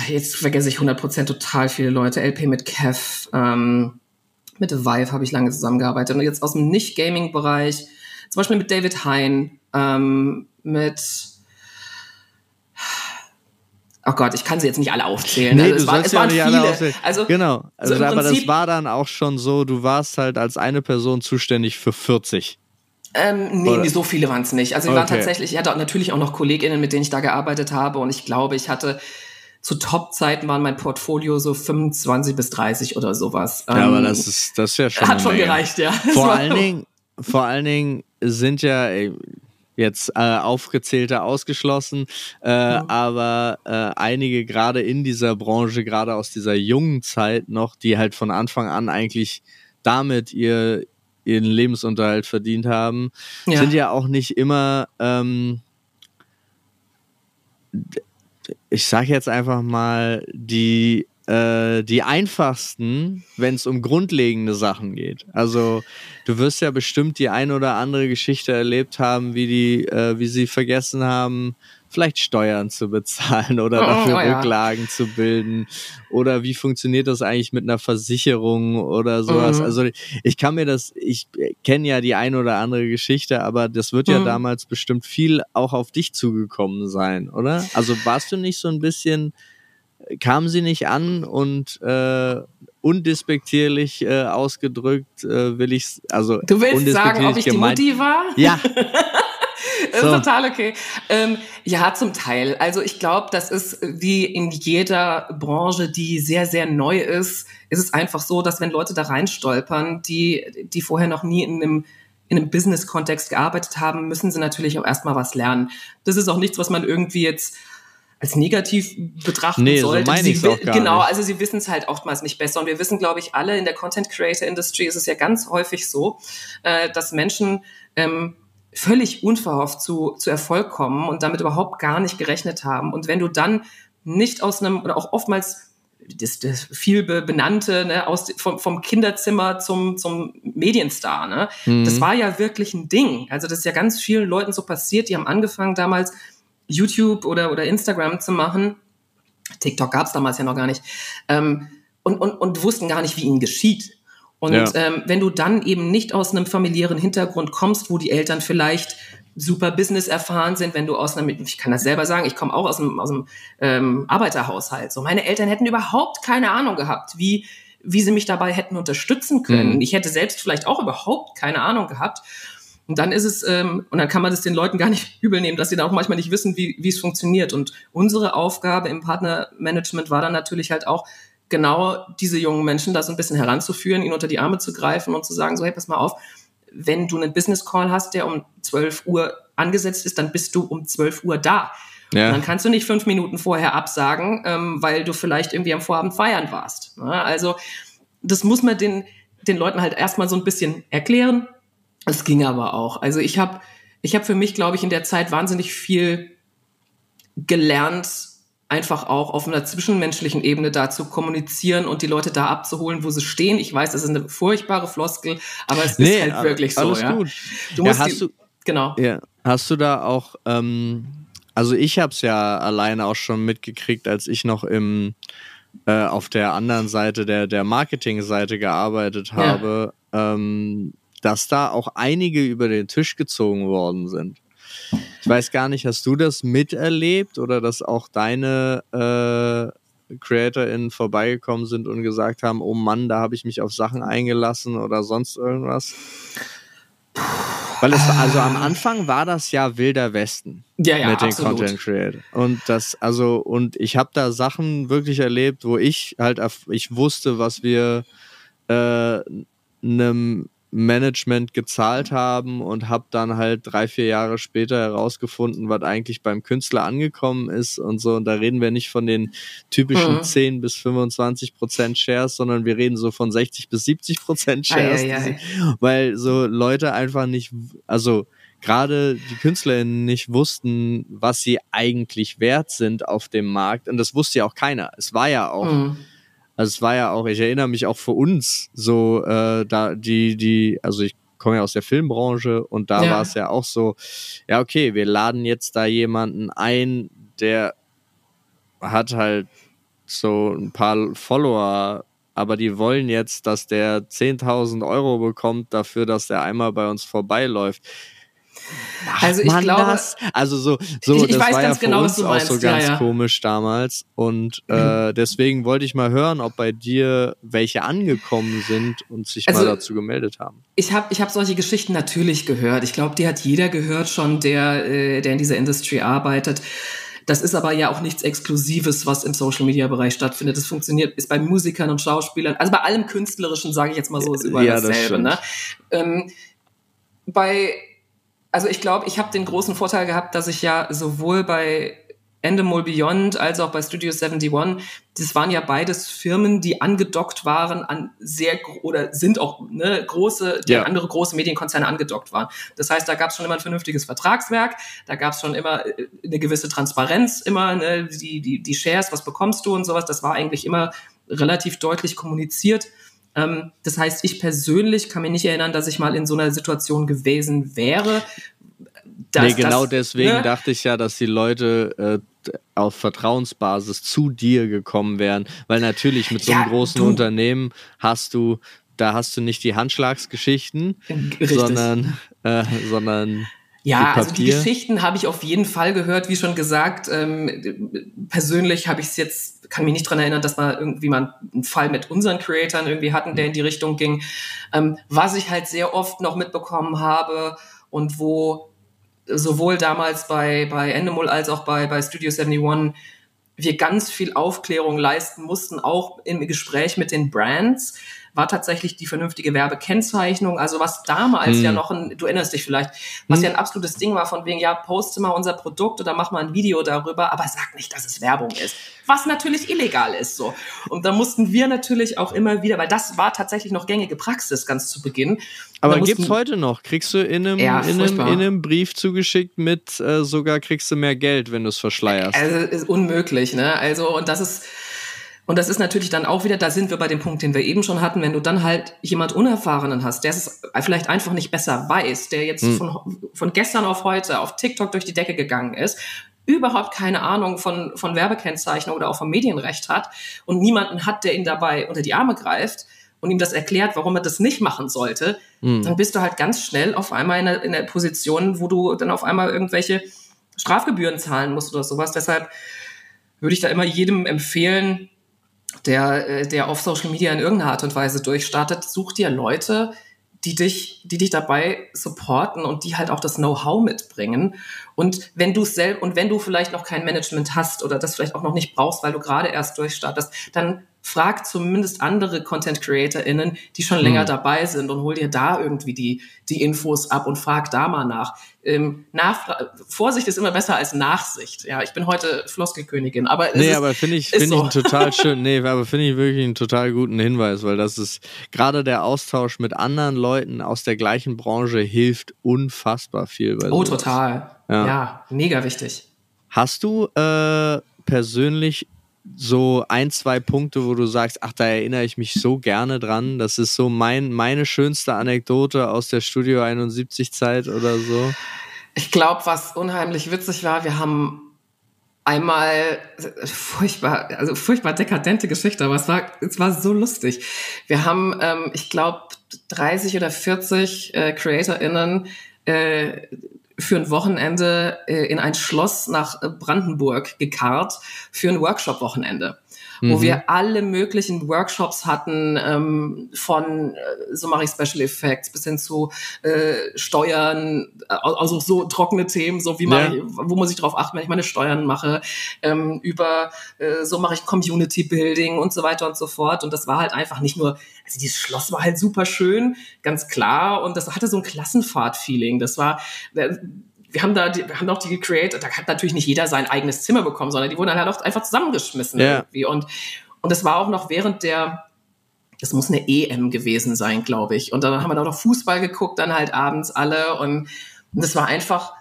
jetzt vergesse ich 100% total viele Leute, LP mit Kev, ähm, mit Vive habe ich lange zusammengearbeitet. Und jetzt aus dem Nicht-Gaming-Bereich, zum Beispiel mit David Hein, ähm, mit Oh Gott, ich kann sie jetzt nicht alle aufzählen. Nee, also es, war, es waren viele. Also, genau. Also, so aber Prinzip, das war dann auch schon so, du warst halt als eine Person zuständig für 40. Ähm, nee, nee, so viele waren es nicht. Also wir okay. waren tatsächlich, ich hatte natürlich auch noch KollegInnen, mit denen ich da gearbeitet habe und ich glaube, ich hatte zu Top-Zeiten waren mein Portfolio so 25 bis 30 oder sowas. Ja, aber ähm, das ist, das ist ja schon. Hat schon gereicht, ja. Vor allen Dingen, vor allen Dingen sind ja, jetzt äh, aufgezählte ausgeschlossen, äh, ja. aber äh, einige gerade in dieser Branche, gerade aus dieser jungen Zeit noch, die halt von Anfang an eigentlich damit ihr ihren Lebensunterhalt verdient haben, ja. sind ja auch nicht immer ähm, ich sage jetzt einfach mal, die, äh, die einfachsten, wenn es um grundlegende Sachen geht. Also du wirst ja bestimmt die ein oder andere Geschichte erlebt haben, wie die, äh, wie sie vergessen haben, vielleicht Steuern zu bezahlen oder oh, dafür oh, ja. Rücklagen zu bilden oder wie funktioniert das eigentlich mit einer Versicherung oder sowas. Mhm. Also ich kann mir das, ich kenne ja die ein oder andere Geschichte, aber das wird ja mhm. damals bestimmt viel auch auf dich zugekommen sein, oder? Also warst du nicht so ein bisschen, kam sie nicht an und äh, undespektierlich äh, ausgedrückt äh, will ich also du willst sagen ob ich gemeint, die Mutti war ja ist so. total okay. Ähm, ja, zum Teil. Also ich glaube, das ist wie in jeder Branche, die sehr, sehr neu ist, ist es einfach so, dass wenn Leute da reinstolpern, die, die vorher noch nie in einem in einem Business-Kontext gearbeitet haben, müssen sie natürlich auch erstmal was lernen. Das ist auch nichts, was man irgendwie jetzt als negativ betrachten nee, sollte. So meine ich auch gar genau, nicht. also sie wissen es halt oftmals nicht besser. Und wir wissen, glaube ich, alle in der Content Creator Industry ist es ja ganz häufig so, äh, dass Menschen ähm, völlig unverhofft zu, zu Erfolg kommen und damit überhaupt gar nicht gerechnet haben. Und wenn du dann nicht aus einem, oder auch oftmals das, das viel benannte, ne, aus, vom, vom Kinderzimmer zum, zum Medienstar, ne? Mhm. Das war ja wirklich ein Ding. Also das ist ja ganz vielen Leuten so passiert, die haben angefangen damals YouTube oder, oder Instagram zu machen. TikTok gab es damals ja noch gar nicht. Ähm, und, und, und wussten gar nicht, wie ihnen geschieht. Und ja. ähm, wenn du dann eben nicht aus einem familiären Hintergrund kommst, wo die Eltern vielleicht super Business erfahren sind, wenn du aus einem, ich kann das selber sagen, ich komme auch aus einem, aus einem ähm, Arbeiterhaushalt. So, meine Eltern hätten überhaupt keine Ahnung gehabt, wie, wie sie mich dabei hätten unterstützen können. Mhm. Ich hätte selbst vielleicht auch überhaupt keine Ahnung gehabt. Und dann ist es, ähm, und dann kann man das den Leuten gar nicht übel nehmen, dass sie da auch manchmal nicht wissen, wie, wie es funktioniert. Und unsere Aufgabe im Partnermanagement war dann natürlich halt auch, genau diese jungen Menschen da so ein bisschen heranzuführen, ihnen unter die Arme zu greifen und zu sagen, so hey, pass mal auf, wenn du einen Business Call hast, der um 12 Uhr angesetzt ist, dann bist du um 12 Uhr da. Ja. dann kannst du nicht fünf Minuten vorher absagen, ähm, weil du vielleicht irgendwie am Vorabend feiern warst. Ja, also das muss man den, den Leuten halt erstmal so ein bisschen erklären. Es ging aber auch. Also ich habe ich hab für mich, glaube ich, in der Zeit wahnsinnig viel gelernt, einfach auch auf einer zwischenmenschlichen Ebene da zu kommunizieren und die Leute da abzuholen, wo sie stehen. Ich weiß, das ist eine furchtbare Floskel, aber es nee, ist halt wirklich so. Alles ja. gut. Du musst ja, hast die, du, genau. Ja, hast du da auch, ähm, also ich habe es ja alleine auch schon mitgekriegt, als ich noch im äh, auf der anderen Seite der der Marketingseite gearbeitet habe, ja. ähm, dass da auch einige über den Tisch gezogen worden sind. Ich weiß gar nicht, hast du das miterlebt oder dass auch deine äh, CreatorInnen vorbeigekommen sind und gesagt haben, oh Mann, da habe ich mich auf Sachen eingelassen oder sonst irgendwas? Weil es also am Anfang war das ja wilder Westen ja, ja, mit den absolut. Content Creator und das also und ich habe da Sachen wirklich erlebt, wo ich halt ich wusste, was wir äh, einem Management gezahlt haben und habe dann halt drei, vier Jahre später herausgefunden, was eigentlich beim Künstler angekommen ist und so. Und da reden wir nicht von den typischen mhm. 10 bis 25 Prozent Shares, sondern wir reden so von 60 bis 70 Prozent Shares, ei, ei, ei. weil so Leute einfach nicht, also gerade die KünstlerInnen nicht wussten, was sie eigentlich wert sind auf dem Markt. Und das wusste ja auch keiner. Es war ja auch. Mhm also es war ja auch, ich erinnere mich auch für uns so, äh, da die, die, also ich komme ja aus der Filmbranche und da ja. war es ja auch so, ja, okay, wir laden jetzt da jemanden ein, der hat halt so ein paar Follower, aber die wollen jetzt, dass der 10.000 Euro bekommt dafür, dass der einmal bei uns vorbeiläuft. Macht also ich glaube, das? also so, so ich, ich das weiß war ganz ja für genau, uns was du auch so ganz ja, ja. komisch damals und äh, deswegen wollte ich mal hören, ob bei dir welche angekommen sind und sich also, mal dazu gemeldet haben. Ich habe ich hab solche Geschichten natürlich gehört. Ich glaube, die hat jeder gehört schon, der, äh, der in dieser Industry arbeitet das ist aber ja auch nichts Exklusives, was im Social Media Bereich stattfindet. Das funktioniert, ist bei Musikern und Schauspielern, also bei allem Künstlerischen, sage ich jetzt mal so, ist überall ja, dasselbe. Das ne? Ähm, bei, also ich glaube, ich habe den großen Vorteil gehabt, dass ich ja sowohl bei Endemol Beyond als auch bei Studio 71, das waren ja beides Firmen, die angedockt waren an sehr oder sind auch ne, große, die ja. andere große Medienkonzerne angedockt waren. Das heißt, da gab es schon immer ein vernünftiges Vertragswerk, da gab es schon immer äh, eine gewisse Transparenz, immer ne, die, die, die Shares, was bekommst du und sowas, das war eigentlich immer relativ deutlich kommuniziert. Ähm, das heißt, ich persönlich kann mich nicht erinnern, dass ich mal in so einer Situation gewesen wäre. Dass, nee, genau das, deswegen ne? dachte ich ja, dass die Leute äh, auf Vertrauensbasis zu dir gekommen wären, weil natürlich mit so einem ja, großen du, Unternehmen hast du, da hast du nicht die Handschlagsgeschichten, Richtig. sondern, äh, sondern ja, also die Geschichten habe ich auf jeden Fall gehört, wie schon gesagt. Ähm, persönlich habe ich es jetzt, kann mich nicht dran erinnern, dass wir irgendwie mal einen Fall mit unseren Creatoren irgendwie hatten, der in die Richtung ging. Ähm, was ich halt sehr oft noch mitbekommen habe und wo sowohl damals bei, bei Endemol als auch bei, bei Studio 71 wir ganz viel Aufklärung leisten mussten, auch im Gespräch mit den Brands, war tatsächlich die vernünftige Werbekennzeichnung. Also was damals hm. ja noch ein, du erinnerst dich vielleicht, was hm. ja ein absolutes Ding war von wegen, ja, poste mal unser Produkt oder mach mal ein Video darüber, aber sag nicht, dass es Werbung ist. Was natürlich illegal ist so. Und da mussten wir natürlich auch immer wieder, weil das war tatsächlich noch gängige Praxis ganz zu Beginn. Aber mussten, gibt's heute noch? Kriegst du in einem, ja, in einem, in einem Brief zugeschickt mit äh, sogar kriegst du mehr Geld, wenn du es verschleierst? Also ist unmöglich, ne? Also und das ist und das ist natürlich dann auch wieder, da sind wir bei dem Punkt, den wir eben schon hatten, wenn du dann halt jemand Unerfahrenen hast, der es vielleicht einfach nicht besser weiß, der jetzt hm. von, von gestern auf heute auf TikTok durch die Decke gegangen ist, überhaupt keine Ahnung von, von Werbekennzeichnung oder auch vom Medienrecht hat und niemanden hat, der ihn dabei unter die Arme greift und ihm das erklärt, warum er das nicht machen sollte, hm. dann bist du halt ganz schnell auf einmal in der, in der Position, wo du dann auf einmal irgendwelche Strafgebühren zahlen musst oder sowas. Deshalb würde ich da immer jedem empfehlen, der, äh, der auf Social Media in irgendeiner Art und Weise durchstartet, such dir Leute, die dich, die dich dabei supporten und die halt auch das Know-how mitbringen. Und wenn du selbst und wenn du vielleicht noch kein Management hast oder das vielleicht auch noch nicht brauchst, weil du gerade erst durchstartest, dann frag zumindest andere Content CreatorInnen, die schon länger mhm. dabei sind und hol dir da irgendwie die, die Infos ab und frag da mal nach. Ähm, Nachfra Vorsicht ist immer besser als Nachsicht. Ja, ich bin heute Floskelkönigin, aber Nee, ist, aber finde ich, finde so. ich total schön. Nee, aber finde ich wirklich einen total guten Hinweis, weil das ist gerade der Austausch mit anderen Leuten aus der gleichen Branche hilft unfassbar viel. oh, sowas. total. Ja. ja, mega wichtig. Hast du äh, persönlich so ein, zwei Punkte, wo du sagst, ach, da erinnere ich mich so gerne dran. Das ist so mein, meine schönste Anekdote aus der Studio 71 Zeit oder so. Ich glaube, was unheimlich witzig war, wir haben einmal furchtbar, also furchtbar dekadente Geschichte, aber es war, es war so lustig. Wir haben, ähm, ich glaube, 30 oder 40 äh, CreatorInnen äh, für ein Wochenende äh, in ein Schloss nach äh, Brandenburg gekarrt für ein Workshop-Wochenende mhm. wo wir alle möglichen Workshops hatten, ähm, von äh, so mache ich Special Effects bis hin zu äh, Steuern, also so trockene Themen, so wie ja. ich, wo muss ich drauf achten, wenn ich meine Steuern mache, ähm, über äh, so mache ich Community Building und so weiter und so fort. Und das war halt einfach nicht nur, also dieses Schloss war halt super schön, ganz klar, und das hatte so ein Klassenfahrt-Feeling. Das war äh, wir haben da, die, wir haben auch die Creator, da hat natürlich nicht jeder sein eigenes Zimmer bekommen, sondern die wurden dann halt auch einfach zusammengeschmissen irgendwie. Und, und das war auch noch während der, das muss eine EM gewesen sein, glaube ich. Und dann haben wir da noch Fußball geguckt, dann halt abends alle. Und, und das war einfach,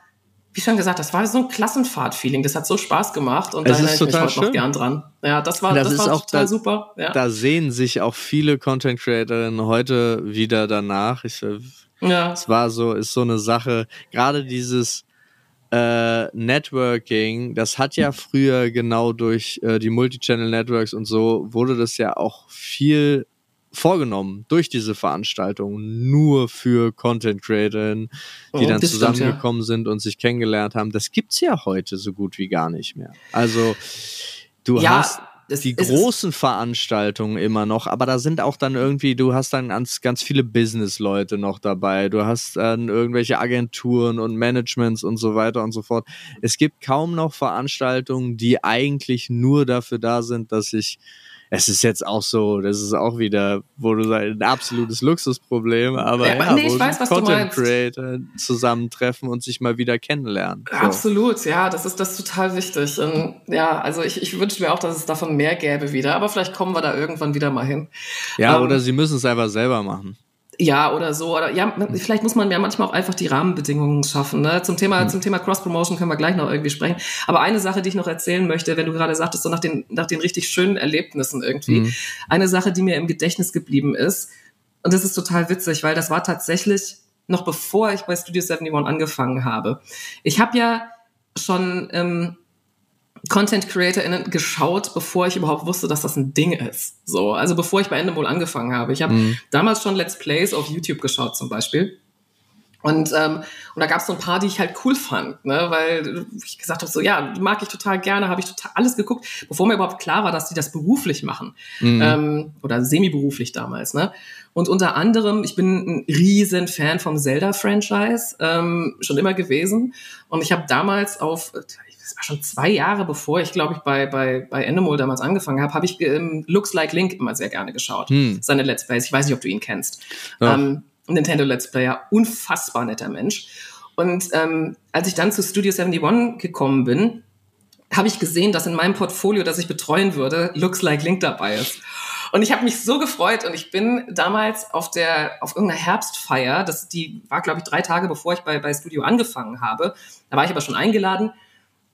wie schon gesagt, das war so ein Klassenfahrt-Feeling. Das hat so Spaß gemacht und es da erinnere ich mich heute schön. noch gern dran. Ja, das war, das, das war total da, super. Ja. Da sehen sich auch viele Content Creatorinnen heute wieder danach. Ich, äh, ja. Es war so, ist so eine Sache, gerade dieses äh, Networking, das hat ja früher genau durch äh, die Multichannel Networks und so, wurde das ja auch viel vorgenommen durch diese Veranstaltung nur für Content Creator, die oh, dann zusammengekommen stimmt, ja. sind und sich kennengelernt haben. Das gibt's ja heute so gut wie gar nicht mehr. Also du ja. hast die großen Veranstaltungen immer noch, aber da sind auch dann irgendwie, du hast dann ganz, ganz viele Business-Leute noch dabei, du hast dann irgendwelche Agenturen und Managements und so weiter und so fort. Es gibt kaum noch Veranstaltungen, die eigentlich nur dafür da sind, dass ich es ist jetzt auch so, das ist auch wieder, wo du sagst, ein absolutes Luxusproblem, aber ja, ja nee, wo weiß, Content Creator zusammentreffen und sich mal wieder kennenlernen. So. Absolut, ja, das ist das total wichtig. Und ja, also ich, ich wünsche mir auch, dass es davon mehr gäbe wieder, aber vielleicht kommen wir da irgendwann wieder mal hin. Ja, ähm, oder sie müssen es einfach selber machen. Ja, oder so. Oder ja, vielleicht muss man ja manchmal auch einfach die Rahmenbedingungen schaffen. Ne? Zum Thema, mhm. zum Thema Cross-Promotion können wir gleich noch irgendwie sprechen. Aber eine Sache, die ich noch erzählen möchte, wenn du gerade sagtest, so nach den, nach den richtig schönen Erlebnissen irgendwie. Mhm. Eine Sache, die mir im Gedächtnis geblieben ist, und das ist total witzig, weil das war tatsächlich noch bevor ich bei Studio 71 angefangen habe. Ich habe ja schon ähm, Content CreatorInnen geschaut, bevor ich überhaupt wusste, dass das ein Ding ist. So, also bevor ich bei Endemol angefangen habe. Ich habe mhm. damals schon Let's Plays auf YouTube geschaut zum Beispiel. Und, ähm, und da gab es so ein paar, die ich halt cool fand, ne? weil ich gesagt habe, so ja, mag ich total gerne, habe ich total alles geguckt, bevor mir überhaupt klar war, dass die das beruflich machen mhm. ähm, oder semi-beruflich damals. Ne? Und unter anderem, ich bin ein riesen Fan vom Zelda-Franchise, ähm, schon immer gewesen. Und ich habe damals auf, war schon zwei Jahre bevor ich, glaube ich, bei, bei, bei Endemol damals angefangen habe, habe ich ähm, Looks Like Link immer sehr gerne geschaut. Hm. Seine Let's Plays. Ich weiß nicht, ob du ihn kennst. Ähm, Nintendo Let's Player, unfassbar netter Mensch. Und ähm, als ich dann zu Studio 71 gekommen bin, habe ich gesehen, dass in meinem Portfolio, das ich betreuen würde, Looks Like Link dabei ist. Und ich habe mich so gefreut und ich bin damals auf der auf irgendeiner Herbstfeier, das die war glaube ich drei Tage bevor ich bei bei Studio angefangen habe. Da war ich aber schon eingeladen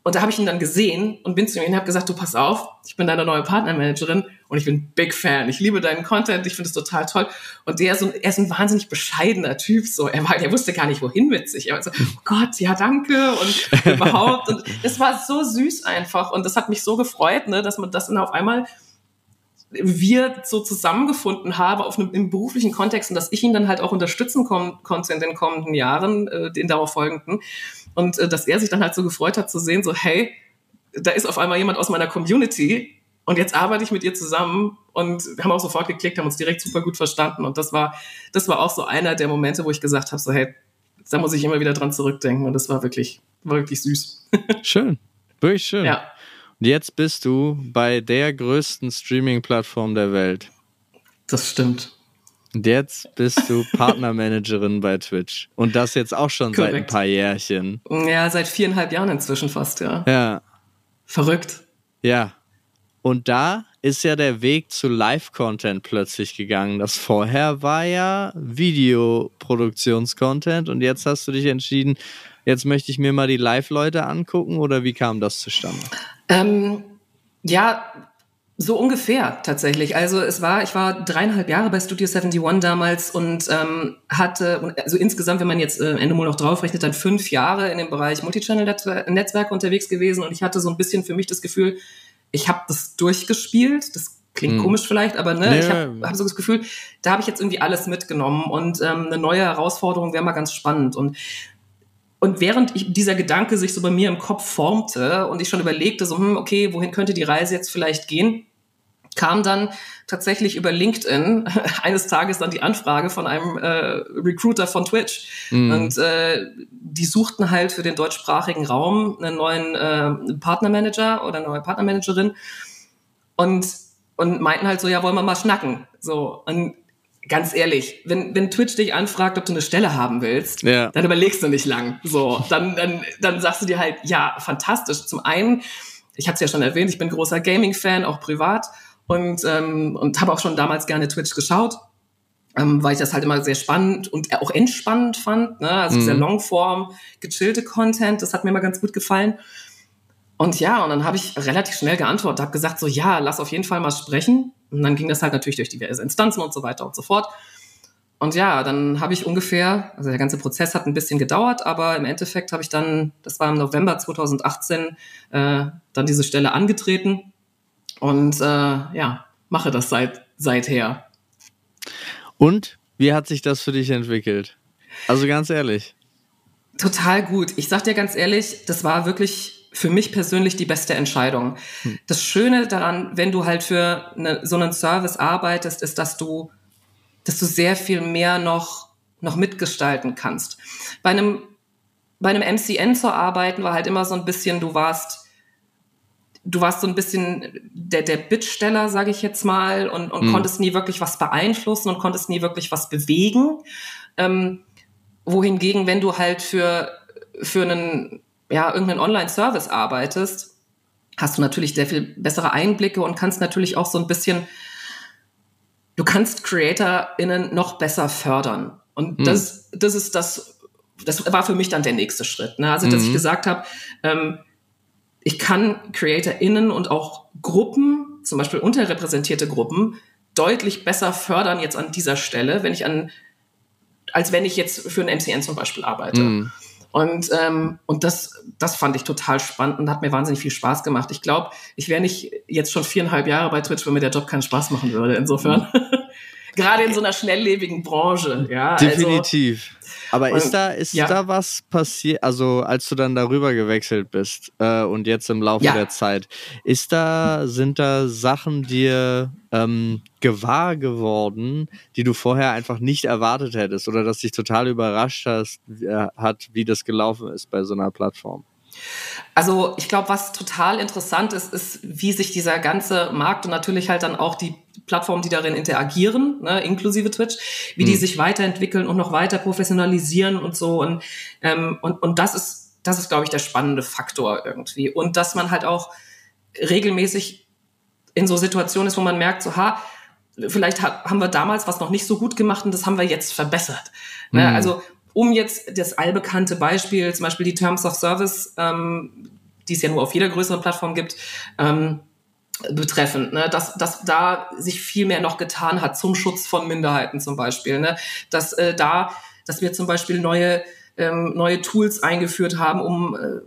und da habe ich ihn dann gesehen und bin zu ihm und habe gesagt, du pass auf, ich bin deine neue Partnermanagerin und ich bin Big Fan. Ich liebe deinen Content, ich finde es total toll. Und der ist, so, er ist ein wahnsinnig bescheidener Typ. So, er, war, er wusste gar nicht, wohin mit sich. Er war so, oh Gott, ja, danke und überhaupt. Und es war so süß einfach. Und das hat mich so gefreut, ne, dass man das dann auf einmal wir so zusammengefunden haben auf einem im beruflichen Kontext und dass ich ihn dann halt auch unterstützen konnte in den kommenden Jahren, äh, den darauf folgenden. Und äh, dass er sich dann halt so gefreut hat zu sehen, so, hey, da ist auf einmal jemand aus meiner Community und jetzt arbeite ich mit ihr zusammen und wir haben auch sofort geklickt, haben uns direkt super gut verstanden. Und das war, das war auch so einer der Momente, wo ich gesagt habe, so, hey, da muss ich immer wieder dran zurückdenken. Und das war wirklich, war wirklich süß. Schön. Wirklich schön. Ja. Und jetzt bist du bei der größten Streaming-Plattform der Welt. Das stimmt. Und jetzt bist du Partnermanagerin bei Twitch. Und das jetzt auch schon Korrekt. seit ein paar Jährchen. Ja, seit viereinhalb Jahren inzwischen fast, ja. Ja. Verrückt. Ja. Und da ist ja der Weg zu Live-Content plötzlich gegangen. Das vorher war ja Videoproduktionscontent und jetzt hast du dich entschieden, jetzt möchte ich mir mal die Live-Leute angucken oder wie kam das zustande? Ähm, ja, so ungefähr tatsächlich. Also es war, ich war dreieinhalb Jahre bei Studio 71 damals und ähm, hatte, also insgesamt, wenn man jetzt äh, Endemol noch draufrechnet, dann fünf Jahre in dem Bereich Multichannel-Netzwerke unterwegs gewesen und ich hatte so ein bisschen für mich das Gefühl, ich habe das durchgespielt. Das klingt hm. komisch vielleicht, aber ne, nee. ich habe hab so das Gefühl, da habe ich jetzt irgendwie alles mitgenommen und ähm, eine neue Herausforderung wäre mal ganz spannend. Und und während ich, dieser Gedanke sich so bei mir im Kopf formte und ich schon überlegte, so, hm, okay, wohin könnte die Reise jetzt vielleicht gehen, kam dann tatsächlich über LinkedIn eines Tages dann die Anfrage von einem äh, Recruiter von Twitch. Mhm. Und äh, die suchten halt für den deutschsprachigen Raum einen neuen äh, Partnermanager oder eine neue Partnermanagerin und, und meinten halt so, ja, wollen wir mal schnacken. So. Und ganz ehrlich, wenn, wenn Twitch dich anfragt, ob du eine Stelle haben willst, ja. dann überlegst du nicht lang. So, dann, dann, dann sagst du dir halt, ja, fantastisch. Zum einen, ich hatte es ja schon erwähnt, ich bin großer Gaming-Fan, auch privat und, ähm, und habe auch schon damals gerne Twitch geschaut. Ähm, weil ich das halt immer sehr spannend und auch entspannend fand. Ne? Also mhm. dieser Longform, gechillte Content, das hat mir immer ganz gut gefallen. Und ja, und dann habe ich relativ schnell geantwortet, habe gesagt, so ja, lass auf jeden Fall mal sprechen. Und dann ging das halt natürlich durch diverse Instanzen und so weiter und so fort. Und ja, dann habe ich ungefähr, also der ganze Prozess hat ein bisschen gedauert, aber im Endeffekt habe ich dann, das war im November 2018, äh, dann diese Stelle angetreten und äh, ja, mache das seit seither. Und wie hat sich das für dich entwickelt? Also ganz ehrlich. Total gut. Ich sag dir ganz ehrlich, das war wirklich für mich persönlich die beste Entscheidung. Hm. Das Schöne daran, wenn du halt für eine, so einen Service arbeitest, ist, dass du, dass du sehr viel mehr noch, noch mitgestalten kannst. Bei einem, bei einem MCN zu arbeiten war halt immer so ein bisschen, du warst, du warst so ein bisschen der, der Bittsteller, sage ich jetzt mal, und, und hm. konntest nie wirklich was beeinflussen und konntest nie wirklich was bewegen. Ähm, wohingegen, wenn du halt für, für einen ja, irgendeinen Online-Service arbeitest, hast du natürlich sehr viel bessere Einblicke und kannst natürlich auch so ein bisschen, du kannst CreatorInnen noch besser fördern. Und mhm. das, das ist das, das war für mich dann der nächste Schritt. Ne? Also, dass mhm. ich gesagt habe, ähm, ich kann CreatorInnen und auch Gruppen, zum Beispiel unterrepräsentierte Gruppen, deutlich besser fördern jetzt an dieser Stelle, wenn ich an, als wenn ich jetzt für ein MCN zum Beispiel arbeite. Mhm. Und, ähm, und das, das fand ich total spannend und hat mir wahnsinnig viel Spaß gemacht. Ich glaube, ich wäre nicht jetzt schon viereinhalb Jahre bei Twitch, wenn mir der Job keinen Spaß machen würde. Insofern. Gerade in so einer schnelllebigen Branche, ja. Also Definitiv. Also, aber ist da, ist ja. da was passiert, also als du dann darüber gewechselt bist äh, und jetzt im Laufe ja. der Zeit, ist da, sind da Sachen dir ähm, gewahr geworden, die du vorher einfach nicht erwartet hättest oder dass dich total überrascht hast, äh, hat, wie das gelaufen ist bei so einer Plattform? Also ich glaube, was total interessant ist, ist, wie sich dieser ganze Markt und natürlich halt dann auch die Plattformen, die darin interagieren, ne, inklusive Twitch, wie mhm. die sich weiterentwickeln und noch weiter professionalisieren und so. Und, ähm, und, und das ist, das ist, glaube ich, der spannende Faktor irgendwie. Und dass man halt auch regelmäßig in so Situationen ist, wo man merkt, so, ha, vielleicht haben wir damals was noch nicht so gut gemacht und das haben wir jetzt verbessert. Ne? Mhm. Ne? Also um jetzt das allbekannte Beispiel, zum Beispiel die Terms of Service, ähm, die es ja nur auf jeder größeren Plattform gibt, ähm, betreffend, ne? dass, dass da sich viel mehr noch getan hat zum Schutz von Minderheiten zum Beispiel, ne? dass äh, da, dass wir zum Beispiel neue ähm, neue Tools eingeführt haben, um äh,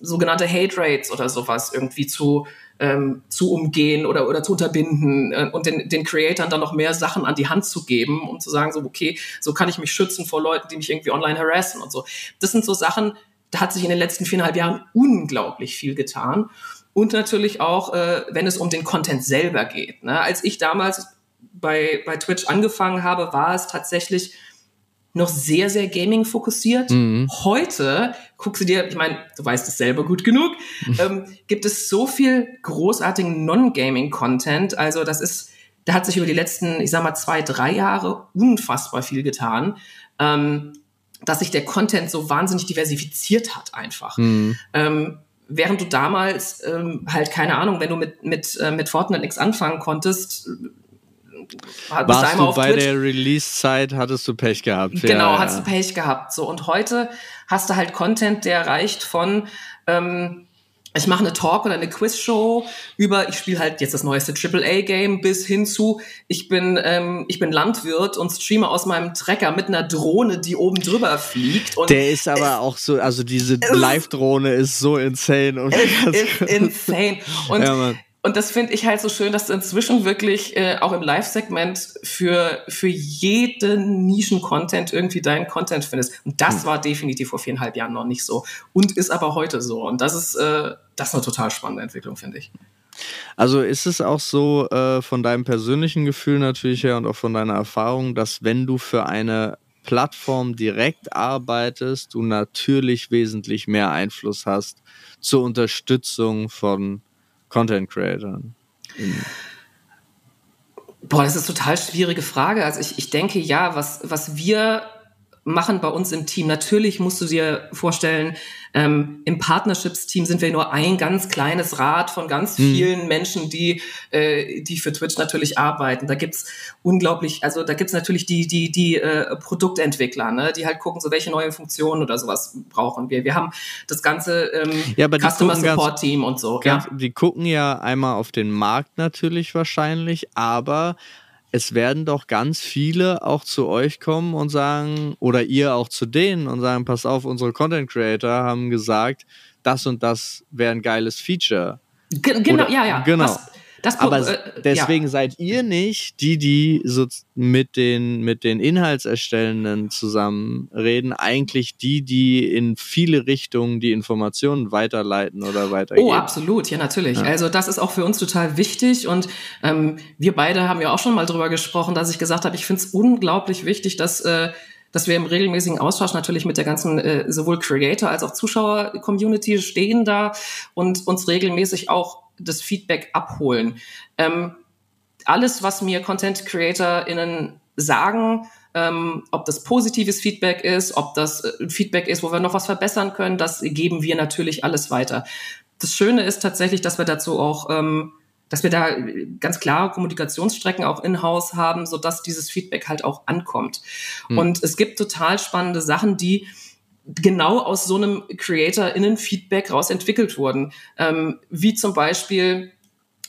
sogenannte Hate Rates oder sowas irgendwie zu ähm, zu umgehen oder, oder zu unterbinden äh, und den, den Creatoren dann noch mehr Sachen an die Hand zu geben, um zu sagen, so, okay, so kann ich mich schützen vor Leuten, die mich irgendwie online harassen und so. Das sind so Sachen, da hat sich in den letzten viereinhalb Jahren unglaublich viel getan. Und natürlich auch, äh, wenn es um den Content selber geht. Ne? Als ich damals bei, bei Twitch angefangen habe, war es tatsächlich noch sehr, sehr Gaming fokussiert. Mhm. Heute guckst du dir, ich meine, du weißt es selber gut genug, ähm, gibt es so viel großartigen Non-Gaming-Content. Also das ist, da hat sich über die letzten, ich sag mal, zwei, drei Jahre unfassbar viel getan. Ähm, dass sich der Content so wahnsinnig diversifiziert hat einfach. Mhm. Ähm, während du damals ähm, halt keine Ahnung, wenn du mit mit äh, mit Fortnite nichts anfangen konntest, warst du bei Twitch. der Release-Zeit, hattest du Pech gehabt. Genau, ja, hast ja. du Pech gehabt. So und heute hast du halt Content, der reicht von ähm, ich mache eine Talk oder eine Quizshow über, ich spiele halt jetzt das neueste AAA-Game bis hin zu, ich bin, ähm, ich bin Landwirt und streame aus meinem Trecker mit einer Drohne, die oben drüber fliegt. Und Der ist aber auch so, also diese Live-Drohne ist so insane. Und ist insane. Und ja, und das finde ich halt so schön, dass du inzwischen wirklich äh, auch im Live-Segment für, für jeden Nischen-Content irgendwie deinen Content findest. Und das hm. war definitiv vor viereinhalb Jahren noch nicht so. Und ist aber heute so. Und das ist, äh, das ist eine total spannende Entwicklung, finde ich. Also ist es auch so äh, von deinem persönlichen Gefühl natürlich her und auch von deiner Erfahrung, dass wenn du für eine Plattform direkt arbeitest, du natürlich wesentlich mehr Einfluss hast zur Unterstützung von Content Creatern? Boah, das ist eine total schwierige Frage. Also ich, ich denke ja, was, was wir machen bei uns im Team. Natürlich musst du dir vorstellen, ähm, im Partnerships-Team sind wir nur ein ganz kleines Rad von ganz hm. vielen Menschen, die, äh, die für Twitch natürlich arbeiten. Da gibt's unglaublich, also da gibt's natürlich die, die, die äh, Produktentwickler, ne, die halt gucken, so welche neue Funktionen oder sowas brauchen wir. Wir haben das ganze ähm, ja, Customer Support-Team und so. Ganz, ja. Die gucken ja einmal auf den Markt natürlich wahrscheinlich, aber es werden doch ganz viele auch zu euch kommen und sagen, oder ihr auch zu denen und sagen, pass auf, unsere Content Creator haben gesagt, das und das wäre ein geiles Feature. G genau, oder, ja, ja. Genau. Was, Das, Aber äh, deswegen ja. seid ihr nicht die, die so mit den, mit den Inhaltserstellenden zusammen reden, eigentlich die, die in viele Richtungen die Informationen weiterleiten oder weitergeben. Oh, absolut, ja, natürlich. Ja. Also das ist auch für uns total wichtig und ähm, wir beide haben ja auch schon mal drüber gesprochen, dass ich gesagt habe, ich finde es unglaublich wichtig, dass äh, dass wir im regelmäßigen Austausch natürlich mit der ganzen äh, sowohl Creator als auch Zuschauer-Community stehen da und uns regelmäßig auch das Feedback abholen. Ähm, alles, was mir Content CreatorInnen sagen, ähm, ob das positives Feedback ist, ob das äh, Feedback ist, wo wir noch was verbessern können, das geben wir natürlich alles weiter. Das Schöne ist tatsächlich, dass wir dazu auch, ähm, dass wir da ganz klare Kommunikationsstrecken auch in-house haben, so dass dieses Feedback halt auch ankommt. Mhm. Und es gibt total spannende Sachen, die genau aus so einem Creator-Innen-Feedback raus entwickelt wurden. Ähm, wie zum Beispiel,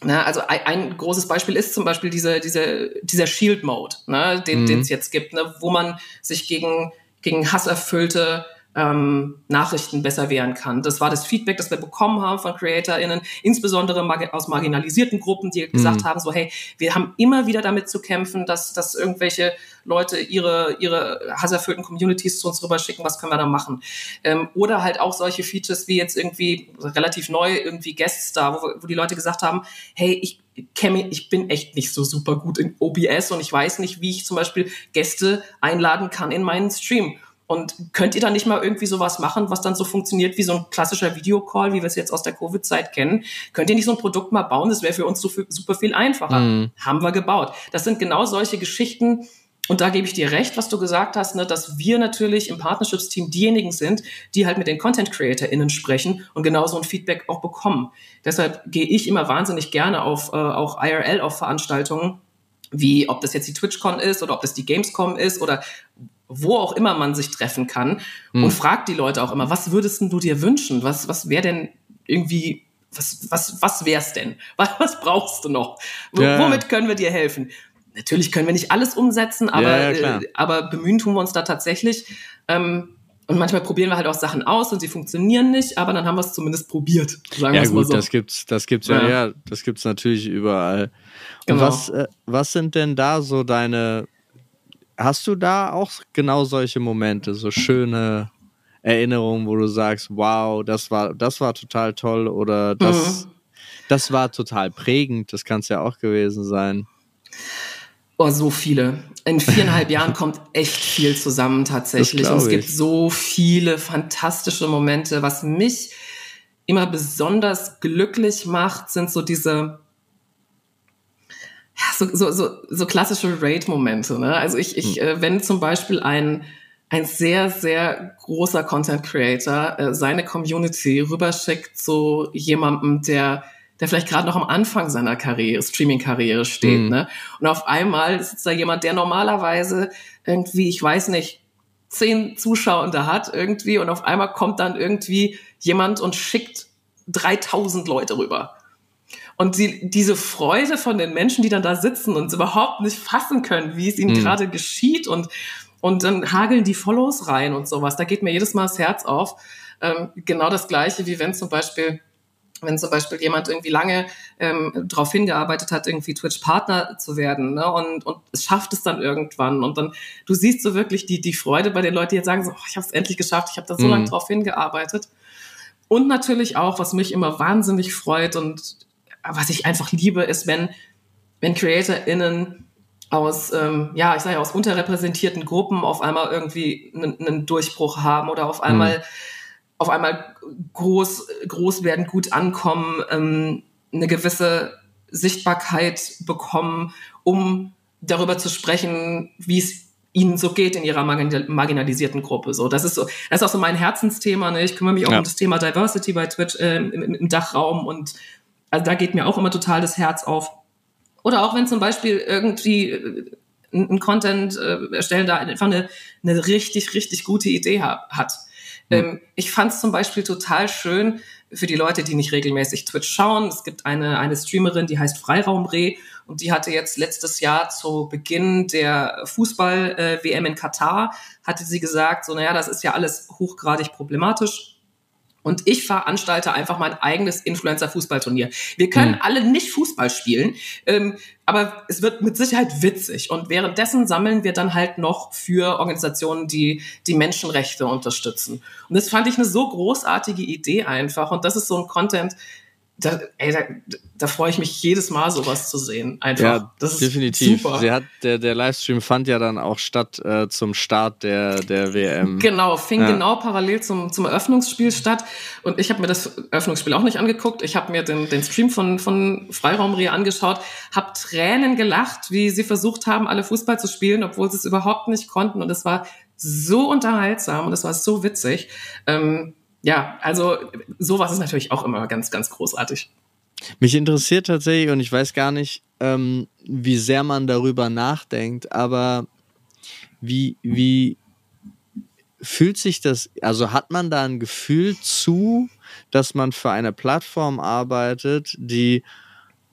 na, also ein, ein, großes Beispiel ist zum Beispiel diese, diese, dieser Shield-Mode, ne, den mhm. es jetzt gibt, ne, wo man sich gegen, gegen hasserfüllte ähm, Nachrichten besser wehren kann. Das war das Feedback, das wir bekommen haben von CreatorInnen, insbesondere aus marginalisierten Gruppen, die gesagt mhm. haben, so hey, wir haben immer wieder damit zu kämpfen, dass, dass irgendwelche Leute ihre, ihre hasserfüllten Communities zu uns rüberschicken, was können wir da machen? Ähm, oder halt auch solche Features wie jetzt irgendwie relativ neu, irgendwie Guests da, wo, wo die Leute gesagt haben, hey, ich kenne ich bin echt nicht so super gut in OBS und ich weiß nicht, wie ich zum Beispiel Gäste einladen kann in meinen Stream. Und könnt ihr da nicht mal irgendwie sowas machen, was dann so funktioniert wie so ein klassischer Videocall, wie wir es jetzt aus der Covid-Zeit kennen? Könnt ihr nicht so ein Produkt mal bauen? Das wäre für uns so viel, super viel einfacher. Mhm. Haben wir gebaut. Das sind genau solche Geschichten, und da gebe ich dir recht, was du gesagt hast, ne, dass wir natürlich im Partnerships-Team diejenigen sind, die halt mit den Content-CreatorInnen sprechen und genau so ein Feedback auch bekommen. Deshalb gehe ich immer wahnsinnig gerne auf äh, auch IRL auf Veranstaltungen, wie ob das jetzt die TwitchCon ist oder ob das die Gamescom ist oder wo auch immer man sich treffen kann mhm. und fragt die Leute auch immer, was würdest du dir wünschen? Was, was wäre denn irgendwie, was, was, was wär's denn? Was, was brauchst du noch? W ja. Womit können wir dir helfen? Natürlich können wir nicht alles umsetzen, aber, ja, äh, aber bemühen tun wir uns da tatsächlich. Ähm, und manchmal probieren wir halt auch Sachen aus und sie funktionieren nicht, aber dann haben wir es zumindest probiert. Sagen ja, gut, mal so. das gibt's, das gibt's ja, ja, ja das gibt's natürlich überall. Und genau. was, äh, was sind denn da so deine, Hast du da auch genau solche Momente, so schöne Erinnerungen, wo du sagst, wow, das war, das war total toll oder das, mhm. das war total prägend, das kann es ja auch gewesen sein. Oh, so viele. In viereinhalb Jahren kommt echt viel zusammen tatsächlich. Und es gibt so viele fantastische Momente. Was mich immer besonders glücklich macht, sind so diese so, so, so, so klassische Raid-Momente. Ne? Also ich, ich hm. äh, wenn zum Beispiel ein, ein sehr, sehr großer Content Creator äh, seine Community rüberschickt zu jemandem, der der vielleicht gerade noch am Anfang seiner Karriere, Streaming-Karriere steht, mhm. ne? Und auf einmal sitzt da jemand, der normalerweise irgendwie, ich weiß nicht, zehn Zuschauer hat irgendwie und auf einmal kommt dann irgendwie jemand und schickt 3000 Leute rüber. Und die, diese Freude von den Menschen, die dann da sitzen und überhaupt nicht fassen können, wie es ihnen mhm. gerade geschieht und, und dann hageln die Follows rein und sowas. Da geht mir jedes Mal das Herz auf. Ähm, genau das Gleiche, wie wenn zum Beispiel wenn zum Beispiel jemand irgendwie lange ähm, darauf hingearbeitet hat, irgendwie Twitch-Partner zu werden, ne? und, und es schafft es dann irgendwann. Und dann, du siehst so wirklich die, die Freude bei den Leuten, die jetzt sagen, so, oh, ich habe es endlich geschafft, ich habe da so mhm. lange drauf hingearbeitet. Und natürlich auch, was mich immer wahnsinnig freut und was ich einfach liebe, ist, wenn, wenn CreatorInnen aus, ähm, ja, ich sage ja, aus unterrepräsentierten Gruppen auf einmal irgendwie einen, einen Durchbruch haben oder auf einmal, mhm. auf einmal groß, groß werden, gut ankommen, ähm, eine gewisse Sichtbarkeit bekommen, um darüber zu sprechen, wie es ihnen so geht in ihrer marginalisierten Gruppe. So, das ist so, das ist auch so mein Herzensthema. Ne? Ich kümmere mich auch ja. um das Thema Diversity bei Twitch äh, im, im, Dachraum und also da geht mir auch immer total das Herz auf. Oder auch wenn zum Beispiel irgendwie äh, ein Content äh, erstellen da einfach eine, eine richtig, richtig gute Idee ha hat. Mhm. Ähm, ich fand es zum Beispiel total schön für die Leute, die nicht regelmäßig Twitch schauen. Es gibt eine, eine Streamerin, die heißt Freiraumreh und die hatte jetzt letztes Jahr zu Beginn der Fußball-WM äh, in Katar, hatte sie gesagt, so naja, das ist ja alles hochgradig problematisch Und ich veranstalte einfach mein eigenes Influencer-Fußballturnier. Wir können mhm. alle nicht Fußball spielen, ähm, aber es wird mit Sicherheit witzig. Und währenddessen sammeln wir dann halt noch für Organisationen, die die Menschenrechte unterstützen. Und das fand ich eine so großartige Idee einfach. Und das ist so ein Content, da, ey, da, da freue ich mich jedes Mal, sowas zu sehen. Einfach. Ja, das ist definitiv. Super. Sie hat, der, der Livestream fand ja dann auch statt äh, zum Start der, der WM. Genau, fing ja. genau parallel zum, zum Eröffnungsspiel statt. Und ich habe mir das Eröffnungsspiel auch nicht angeguckt. Ich habe mir den, den Stream von, von Freiraumrie angeschaut, habe Tränen gelacht, wie sie versucht haben, alle Fußball zu spielen, obwohl sie es überhaupt nicht konnten. Und es war so unterhaltsam und es war so witzig. Ähm, ja, also sowas ist natürlich auch immer ganz, ganz großartig. Mich interessiert tatsächlich, und ich weiß gar nicht, ähm, wie sehr man darüber nachdenkt, aber wie, wie fühlt sich das, also hat man da ein Gefühl zu, dass man für eine Plattform arbeitet, die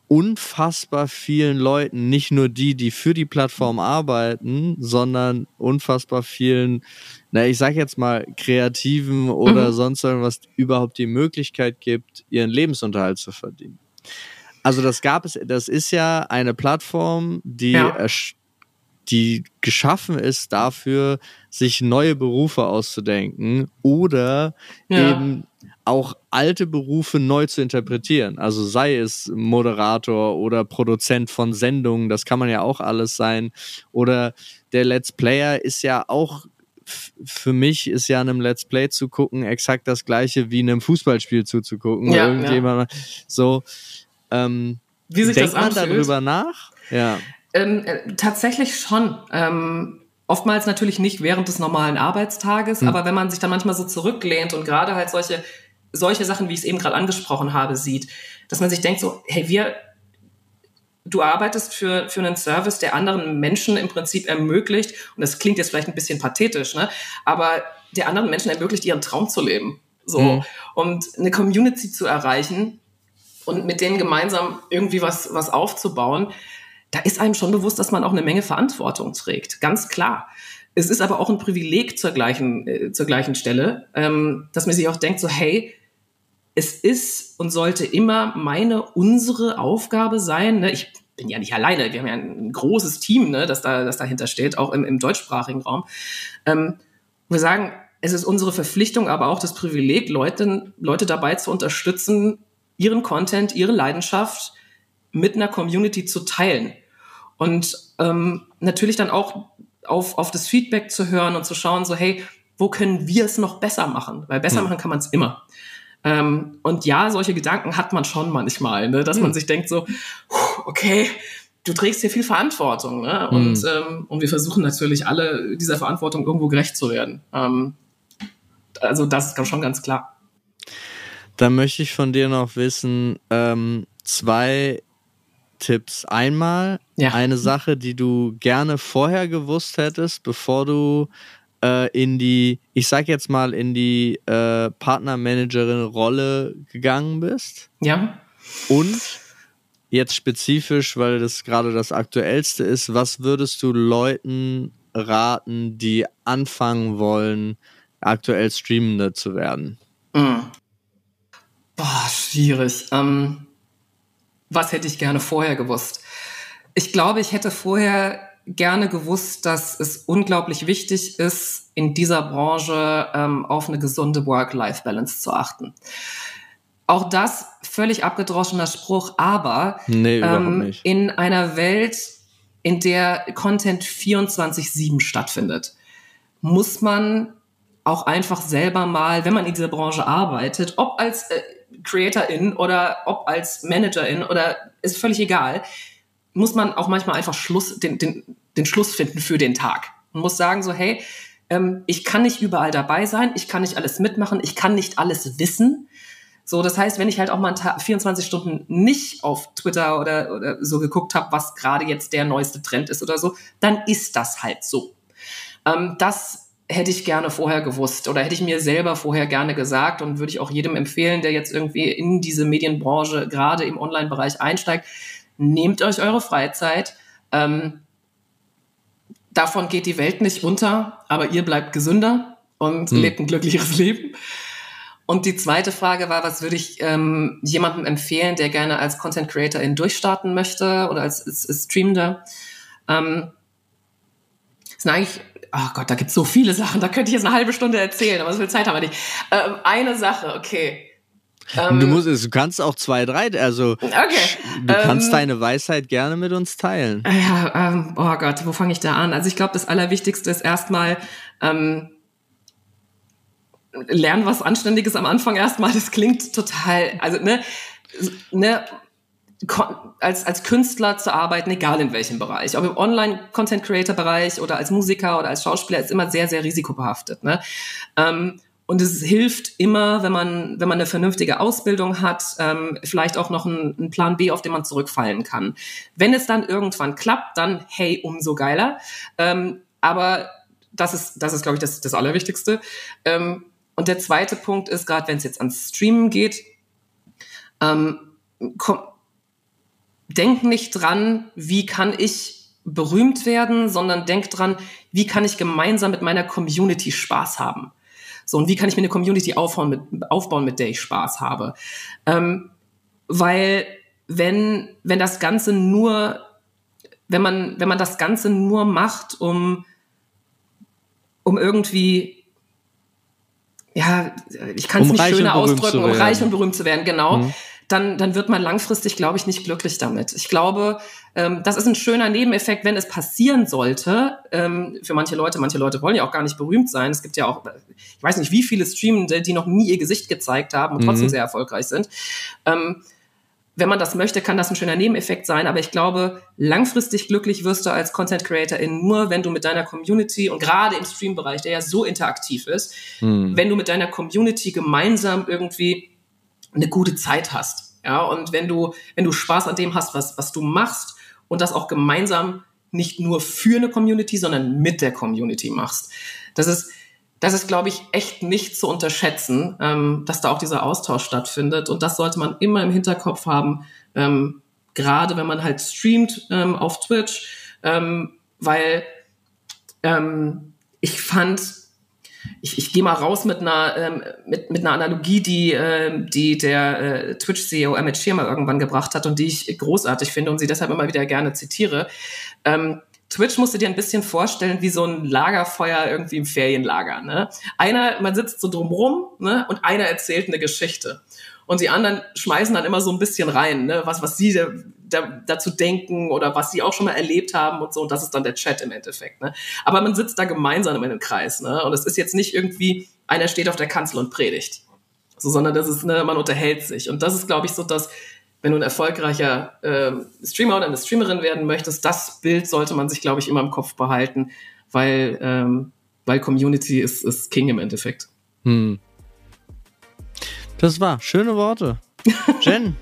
unfassbar vielen Leuten, nicht nur die, die für die Plattform arbeiten, sondern unfassbar vielen, na, ich sag jetzt mal, Kreativen oder mhm. sonst irgendwas überhaupt die Möglichkeit gibt, ihren Lebensunterhalt zu verdienen. Also das gab es, das ist ja eine Plattform, die, ja. Die geschaffen ist dafür, sich neue Berufe auszudenken oder ja. eben auch alte Berufe neu zu interpretieren. Also sei es Moderator oder Produzent von Sendungen, das kann man ja auch alles sein. Oder der Let's Player ist ja auch für mich ist ja einem Let's Play zu gucken exakt das gleiche wie einem Fußballspiel zuzugucken. Ja, Irgendjemand ja. so. Ähm, wie sich denkt das man darüber nach? Ja. Ähm, äh, tatsächlich schon. Ähm, oftmals natürlich nicht während des normalen Arbeitstages, hm. aber wenn man sich dann manchmal so zurücklehnt und gerade halt solche solche Sachen, wie ich es eben gerade angesprochen habe, sieht, dass man sich denkt so, hey, wir, du arbeitest für, für einen Service, der anderen Menschen im Prinzip ermöglicht, und das klingt jetzt vielleicht ein bisschen pathetisch, ne, aber der anderen Menschen ermöglicht, ihren Traum zu leben. So. Mhm. Und eine Community zu erreichen und mit denen gemeinsam irgendwie was, was aufzubauen, da ist einem schon bewusst, dass man auch eine Menge Verantwortung trägt. Ganz klar. Es ist aber auch ein Privileg zur gleichen, äh, zur gleichen Stelle, ähm, dass man sich auch denkt, so, hey, es ist und sollte immer meine, unsere Aufgabe sein. Ne? Ich bin ja nicht alleine, wir haben ja ein großes Team, ne, das, da, das dahinter steht, auch im, im deutschsprachigen Raum. Ähm, wir sagen, es ist unsere Verpflichtung, aber auch das Privileg, Leute, Leute dabei zu unterstützen, ihren Content, ihre Leidenschaft mit einer Community zu teilen. Und ähm, natürlich dann auch auf, auf das Feedback zu hören und zu schauen, so, hey, wo können wir es noch besser machen? Weil besser hm. machen kann man es immer. Ähm, und ja, solche Gedanken hat man schon manchmal, ne? dass hm. man sich denkt so, okay, du trägst hier viel Verantwortung. Ne? Und, hm. ähm, und wir versuchen natürlich alle dieser Verantwortung irgendwo gerecht zu werden. Ähm, also das ist schon ganz klar. Da möchte ich von dir noch wissen, ähm, zwei Tipps. Einmal ja. eine Sache, die du gerne vorher gewusst hättest, bevor du äh, in die, ich sag jetzt mal, in die äh, Partnermanagerin-Rolle gegangen bist. Ja. Und jetzt spezifisch, weil das gerade das Aktuellste ist, was würdest du Leuten raten, die anfangen wollen, aktuell Streamende zu werden? Mhm. Boah, schwierig. Ähm, was hätte ich gerne vorher gewusst? Ich glaube, ich hätte vorher gerne gewusst, dass es unglaublich wichtig ist, in dieser Branche ähm, auf eine gesunde Work-Life-Balance zu achten. Auch das völlig abgedroschener Spruch, aber nee, ähm, in einer Welt, in der Content 24-7 stattfindet, muss man auch einfach selber mal, wenn man in dieser Branche arbeitet, ob als äh, Creatorin oder ob als Managerin oder ist völlig egal, muss man auch manchmal einfach Schluss, den, den, den Schluss finden für den Tag. Man muss sagen so, hey, ähm, ich kann nicht überall dabei sein, ich kann nicht alles mitmachen, ich kann nicht alles wissen. So, das heißt, wenn ich halt auch mal 24 Stunden nicht auf Twitter oder, oder so geguckt habe, was gerade jetzt der neueste Trend ist oder so, dann ist das halt so. Ähm, das hätte ich gerne vorher gewusst oder hätte ich mir selber vorher gerne gesagt und würde ich auch jedem empfehlen, der jetzt irgendwie in diese Medienbranche gerade im Online-Bereich einsteigt, nehmt euch eure Freizeit. Ähm, davon geht die Welt nicht runter, aber ihr bleibt gesünder und hm. lebt ein glücklicheres Leben. und die zweite Frage war, was würde ich ähm, jemandem empfehlen, der gerne als Content Creator in durchstarten möchte oder als, als, als Streamender? Ähm, sind eigentlich, oh Gott, da gibt es so viele Sachen, da könnte ich jetzt eine halbe Stunde erzählen, aber so viel Zeit haben wir nicht. Ähm, eine Sache, okay. Ähm, du, musst, du kannst auch zwei, drei, also okay. du kannst ähm, deine Weisheit gerne mit uns teilen. Ja, ähm, oh Gott, wo fange ich da an? Also ich glaube, das Allerwichtigste ist erstmal ähm, lernen was Anständiges am Anfang erstmal. Das klingt total, also ne, ne als, als Künstler zu arbeiten, egal in welchem Bereich, ob im Online-Content-Creator-Bereich oder als Musiker oder als Schauspieler, ist immer sehr, sehr risikobehaftet. Ne? Ähm, und es hilft immer, wenn man, wenn man eine vernünftige Ausbildung hat, ähm, vielleicht auch noch einen, einen Plan B, auf den man zurückfallen kann. Wenn es dann irgendwann klappt, dann hey, umso geiler. Ähm, aber das ist, das ist, glaube ich, das, das Allerwichtigste. Ähm, und der zweite Punkt ist, gerade wenn es jetzt ans Streamen geht, ähm, komm, denk nicht dran, wie kann ich berühmt werden, sondern denk dran, wie kann ich gemeinsam mit meiner Community Spaß haben. So, und wie kann ich mir eine Community aufbauen, mit, aufbauen, mit der ich Spaß habe? Ähm, weil wenn, wenn das Ganze nur, wenn man, wenn man das Ganze nur macht, um, um irgendwie, ja, ich kann es um nicht schöner ausdrücken, um reich und berühmt zu werden, genau, mhm dann, dann wird man langfristig, glaube ich, nicht glücklich damit. Ich glaube, ähm, das ist ein schöner Nebeneffekt, wenn es passieren sollte. Ähm, für manche Leute, manche Leute wollen ja auch gar nicht berühmt sein. Es gibt ja auch, ich weiß nicht, wie viele Streamende, die noch nie ihr Gesicht gezeigt haben und trotzdem mhm. sehr erfolgreich sind. Ähm, wenn man das möchte, kann das ein schöner Nebeneffekt sein, aber ich glaube, langfristig glücklich wirst du als Content Creatorin nur, wenn du mit deiner Community und gerade im Stream-Bereich, der ja so interaktiv ist, mhm. wenn du mit deiner Community gemeinsam irgendwie eine gute Zeit hast. Ja, und wenn du, wenn du Spaß an dem hast, was, was du machst und das auch gemeinsam nicht nur für eine Community, sondern mit der Community machst. Das ist, das ist, glaube ich, echt nicht zu unterschätzen, ähm, dass da auch dieser Austausch stattfindet. Und das sollte man immer im Hinterkopf haben, ähm, gerade wenn man halt streamt ähm, auf Twitch, ähm, weil ähm, ich fand ich, ich gehe mal raus mit einer, ähm, mit, mit einer Analogie, die, äh, die der äh, Twitch-CEO Emmett Schirmer irgendwann gebracht hat und die ich großartig finde und sie deshalb immer wieder gerne zitiere. Ähm, Twitch musst du dir ein bisschen vorstellen wie so ein Lagerfeuer irgendwie im Ferienlager. Ne? Einer, man sitzt so drumrum ne? und einer erzählt eine Geschichte. Und die anderen schmeißen dann immer so ein bisschen rein, ne? was, was sie da, da, dazu denken oder was sie auch schon mal erlebt haben und so. Und das ist dann der Chat im Endeffekt. Ne? Aber man sitzt da gemeinsam in einem Kreis. Ne? Und es ist jetzt nicht irgendwie, einer steht auf der Kanzel und predigt. So, sondern das ist, ne, man unterhält sich. Und das ist, glaube ich, so dass wenn du ein erfolgreicher äh, Streamer oder eine Streamerin werden möchtest, das Bild sollte man sich, glaube ich, immer im Kopf behalten, weil, ähm, weil Community ist, ist King im Endeffekt. Hm. Das war schöne Worte. Jen,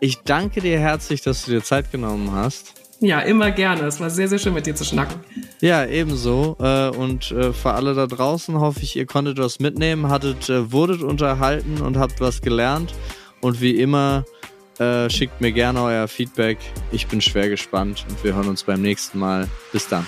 ich danke dir herzlich, dass du dir Zeit genommen hast. Ja, immer gerne. Es war sehr, sehr schön mit dir zu schnacken. Ja, ebenso. Äh, und äh, für alle da draußen hoffe ich, ihr konntet was mitnehmen, hattet, äh, wurdet unterhalten und habt was gelernt. Und wie immer, schickt mir gerne euer Feedback. Ich bin schwer gespannt und wir hören uns beim nächsten Mal. Bis dann.